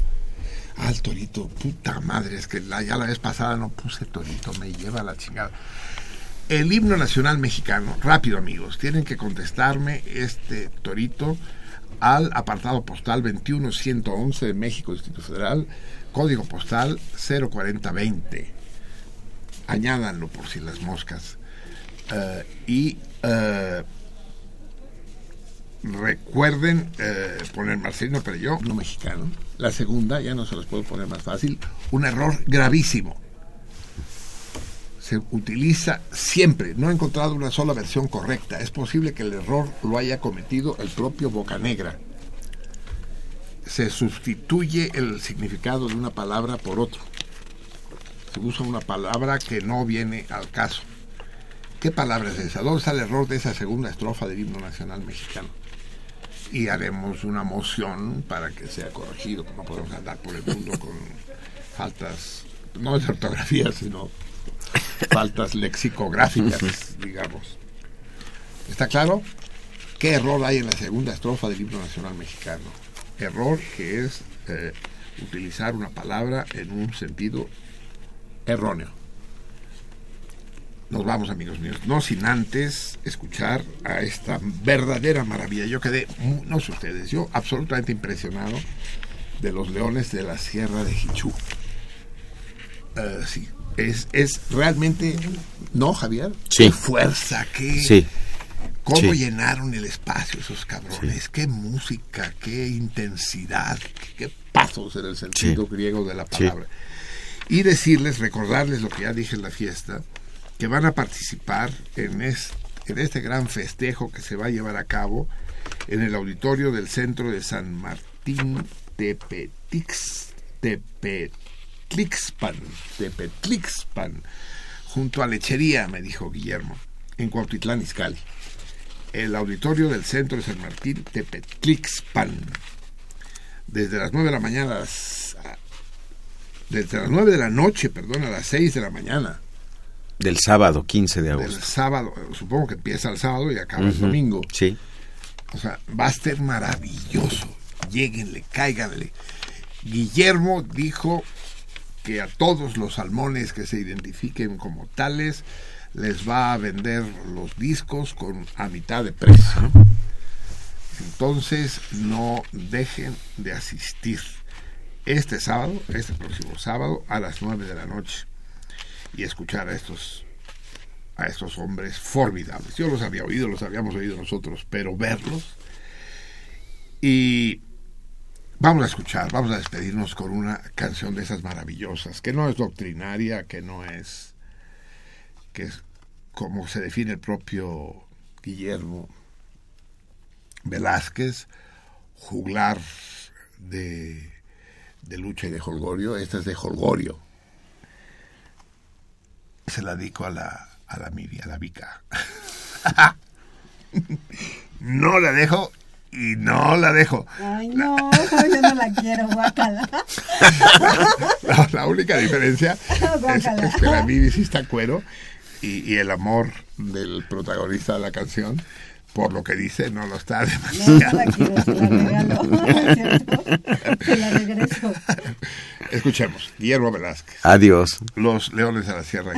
Ah, el torito, puta madre, es que ya la vez pasada no puse torito, me lleva la chingada. El himno nacional mexicano, rápido amigos, tienen que contestarme este torito al apartado postal 21111 de México, Distrito Federal, código postal 04020. Añádanlo por si las moscas. Eh, y eh, recuerden eh, poner Marcelino Perelló, no mexicano. La segunda, ya no se los puedo poner más fácil, un error gravísimo. Se utiliza siempre, no he encontrado una sola versión correcta. Es posible que el error lo haya cometido el propio Bocanegra. Se sustituye el significado de una palabra por otro. Se usa una palabra que no viene al caso. ¿Qué palabra es esa? ¿Dónde está el error de esa segunda estrofa del himno nacional mexicano? Y haremos una moción para que sea corregido. No podemos andar por el mundo con faltas, no de ortografía, sino faltas lexicográficas, digamos. ¿Está claro? ¿Qué error hay en la segunda estrofa del himno nacional mexicano? Error que es eh, utilizar una palabra en un sentido erróneo. Nos vamos, amigos míos, no sin antes escuchar a esta verdadera maravilla. Yo quedé, no sé ustedes, yo absolutamente impresionado de los leones de la Sierra de Jichú. Eh, sí, es, es realmente, ¿no, Javier? Sí. Qué fuerza, qué... Sí. ¿Cómo Sí. llenaron el espacio esos cabrones? Qué música, qué intensidad, qué pasos en el sentido griego de la palabra. Y decirles, recordarles lo que ya dije en la fiesta, que van a participar en, es- en este gran festejo que se va a llevar a cabo en el auditorio del centro de San Martín Tepetix, Tepetlixpan, Tepetlixpan, junto a Lechería, me dijo Guillermo, en Cuautitlán, Izcalli el auditorio del centro de San Martín Tepetlixpan. Desde las 9 de la mañana desde las 9 de la noche, perdón, a las 6 de la mañana Del sábado 15 de del agosto. sábado, supongo que empieza el sábado y acaba el domingo. Sí. O sea, va a ser maravilloso. Lléguenle, cáiganle. Guillermo dijo que a todos los salmones que se identifiquen como tales les va a vender los discos con a mitad de precio. Entonces no dejen de asistir este sábado, este próximo sábado a las 9 de la noche y escuchar a estos a estos hombres formidables. Yo los había oído, los habíamos oído nosotros, pero verlos y vamos a escuchar, vamos a despedirnos con una canción de esas maravillosas, que no es doctrinaria, que no es que es como se define el propio Guillermo Velázquez, juglar de, de lucha y de holgorio. Esta es de holgorio. Se la dedico a la, a la Miri, a la Vica. no la dejo y no la dejo. Ay, no, yo no la quiero, guácala. No, la única diferencia es, que la Bibi sí está cuero y, y el amor del protagonista de la canción, por lo que dice, no lo está No, no demasiado. regreso. Escuchemos, Guillermo Velázquez, Adiós. Los Leones de la Sierra.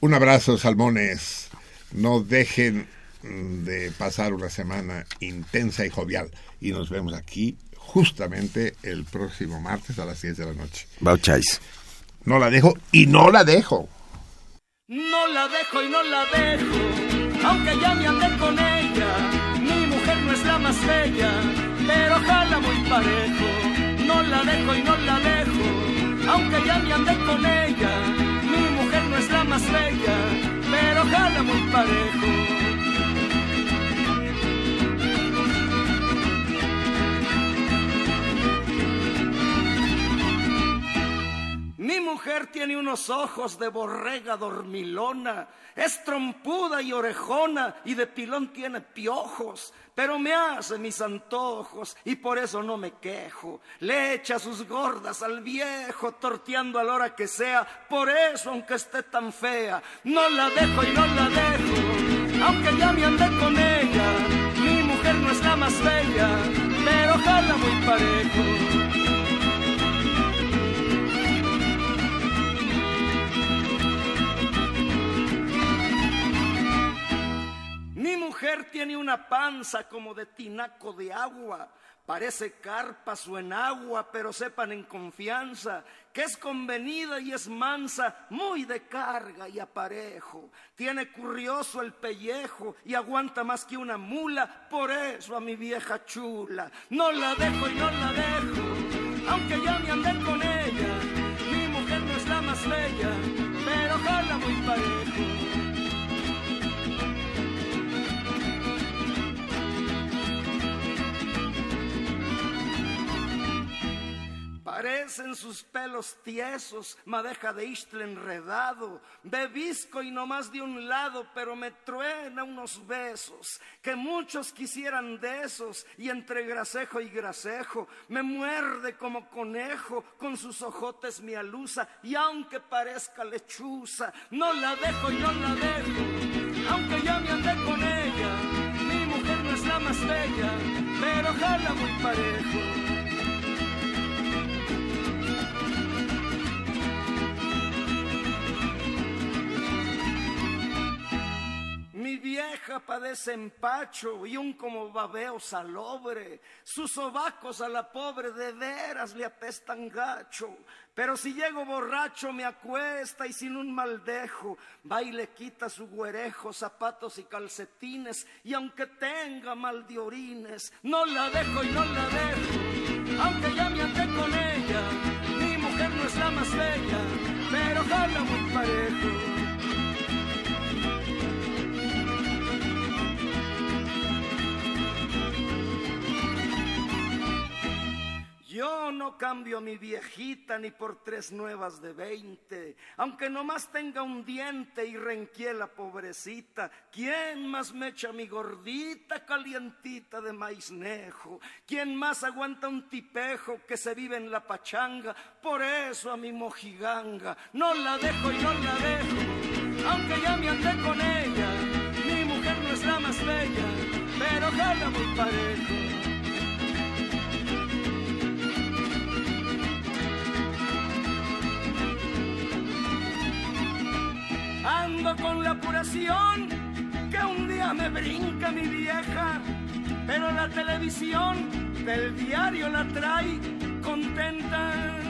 Un abrazo, salmones. No dejen de pasar una semana intensa y jovial. Y nos vemos aquí justamente el próximo martes a las 10 de la noche. Bauchais. No la dejo y no la dejo. No la dejo y no la dejo, aunque ya me andé con ella. Mi mujer no es la más bella, pero jala muy parejo. No la dejo y no la dejo, aunque ya me andé con ella. Mi mujer no es la más bella, pero jala muy parejo. Mi mujer tiene unos ojos de borrega dormilona, es trompuda y orejona y de pilón tiene piojos, pero me hace mis antojos y por eso no me quejo. Le echa sus gordas al viejo, torteando a la hora que sea, por eso aunque esté tan fea, no la dejo y no la dejo, aunque ya me andé con ella. Mi mujer no es la más bella, pero jala muy parejo. Tiene una panza como de tinaco de agua. Parece carpa su enagua, pero sepan en confianza que es convenida y es mansa, muy de carga y aparejo. Tiene curioso el pellejo y aguanta más que una mula, por eso a mi vieja chula no la dejo y no la dejo, aunque ya me andé con ella. Mi mujer no es la más bella, pero jala muy parejo. Parecen sus pelos tiesos, madeja de istle enredado, bebisco y no más de un lado, pero me truena unos besos, que muchos quisieran de esos, y entre gracejo y gracejo, me muerde como conejo, con sus ojotes me alusa, y aunque parezca lechuza, no la dejo y no la dejo, aunque ya me andé con ella, mi mujer no es la más bella, pero jala muy parejo. Mi vieja padece empacho y un como babeo salobre. Sus sobacos a la pobre de veras le apestan gacho. Pero si llego borracho me acuesta y sin un mal dejo, va y le quita su güerejo, zapatos y calcetines. Y aunque tenga mal de orines, no la dejo y no la dejo. Aunque ya me andé con ella, mi mujer no es la más bella, pero jala muy parejo. Yo no cambio mi viejita ni por tres nuevas de veinte, aunque nomás tenga un diente y renquie la pobrecita. ¿Quién más me echa mi gordita calientita de maiznejo? ¿Quién más aguanta un tipejo que se vive en la pachanga? Por eso a mi mojiganga no la dejo y no la dejo, aunque ya me andé con ella. Mi mujer no es la más bella, pero jala muy parejo. Con la apuración que un día me brinca mi vieja, pero la televisión del diario la trae contenta.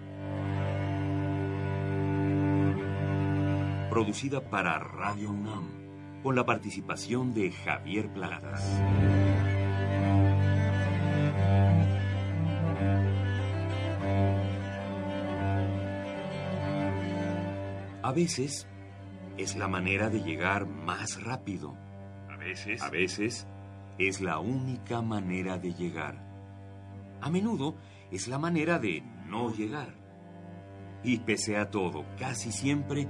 Producida para Radio UNAM, con la participación de Javier Platas. A veces es la manera de llegar más rápido. A veces, a veces es la única manera de llegar. A menudo es la manera de no llegar. Y pese a todo, casi siempre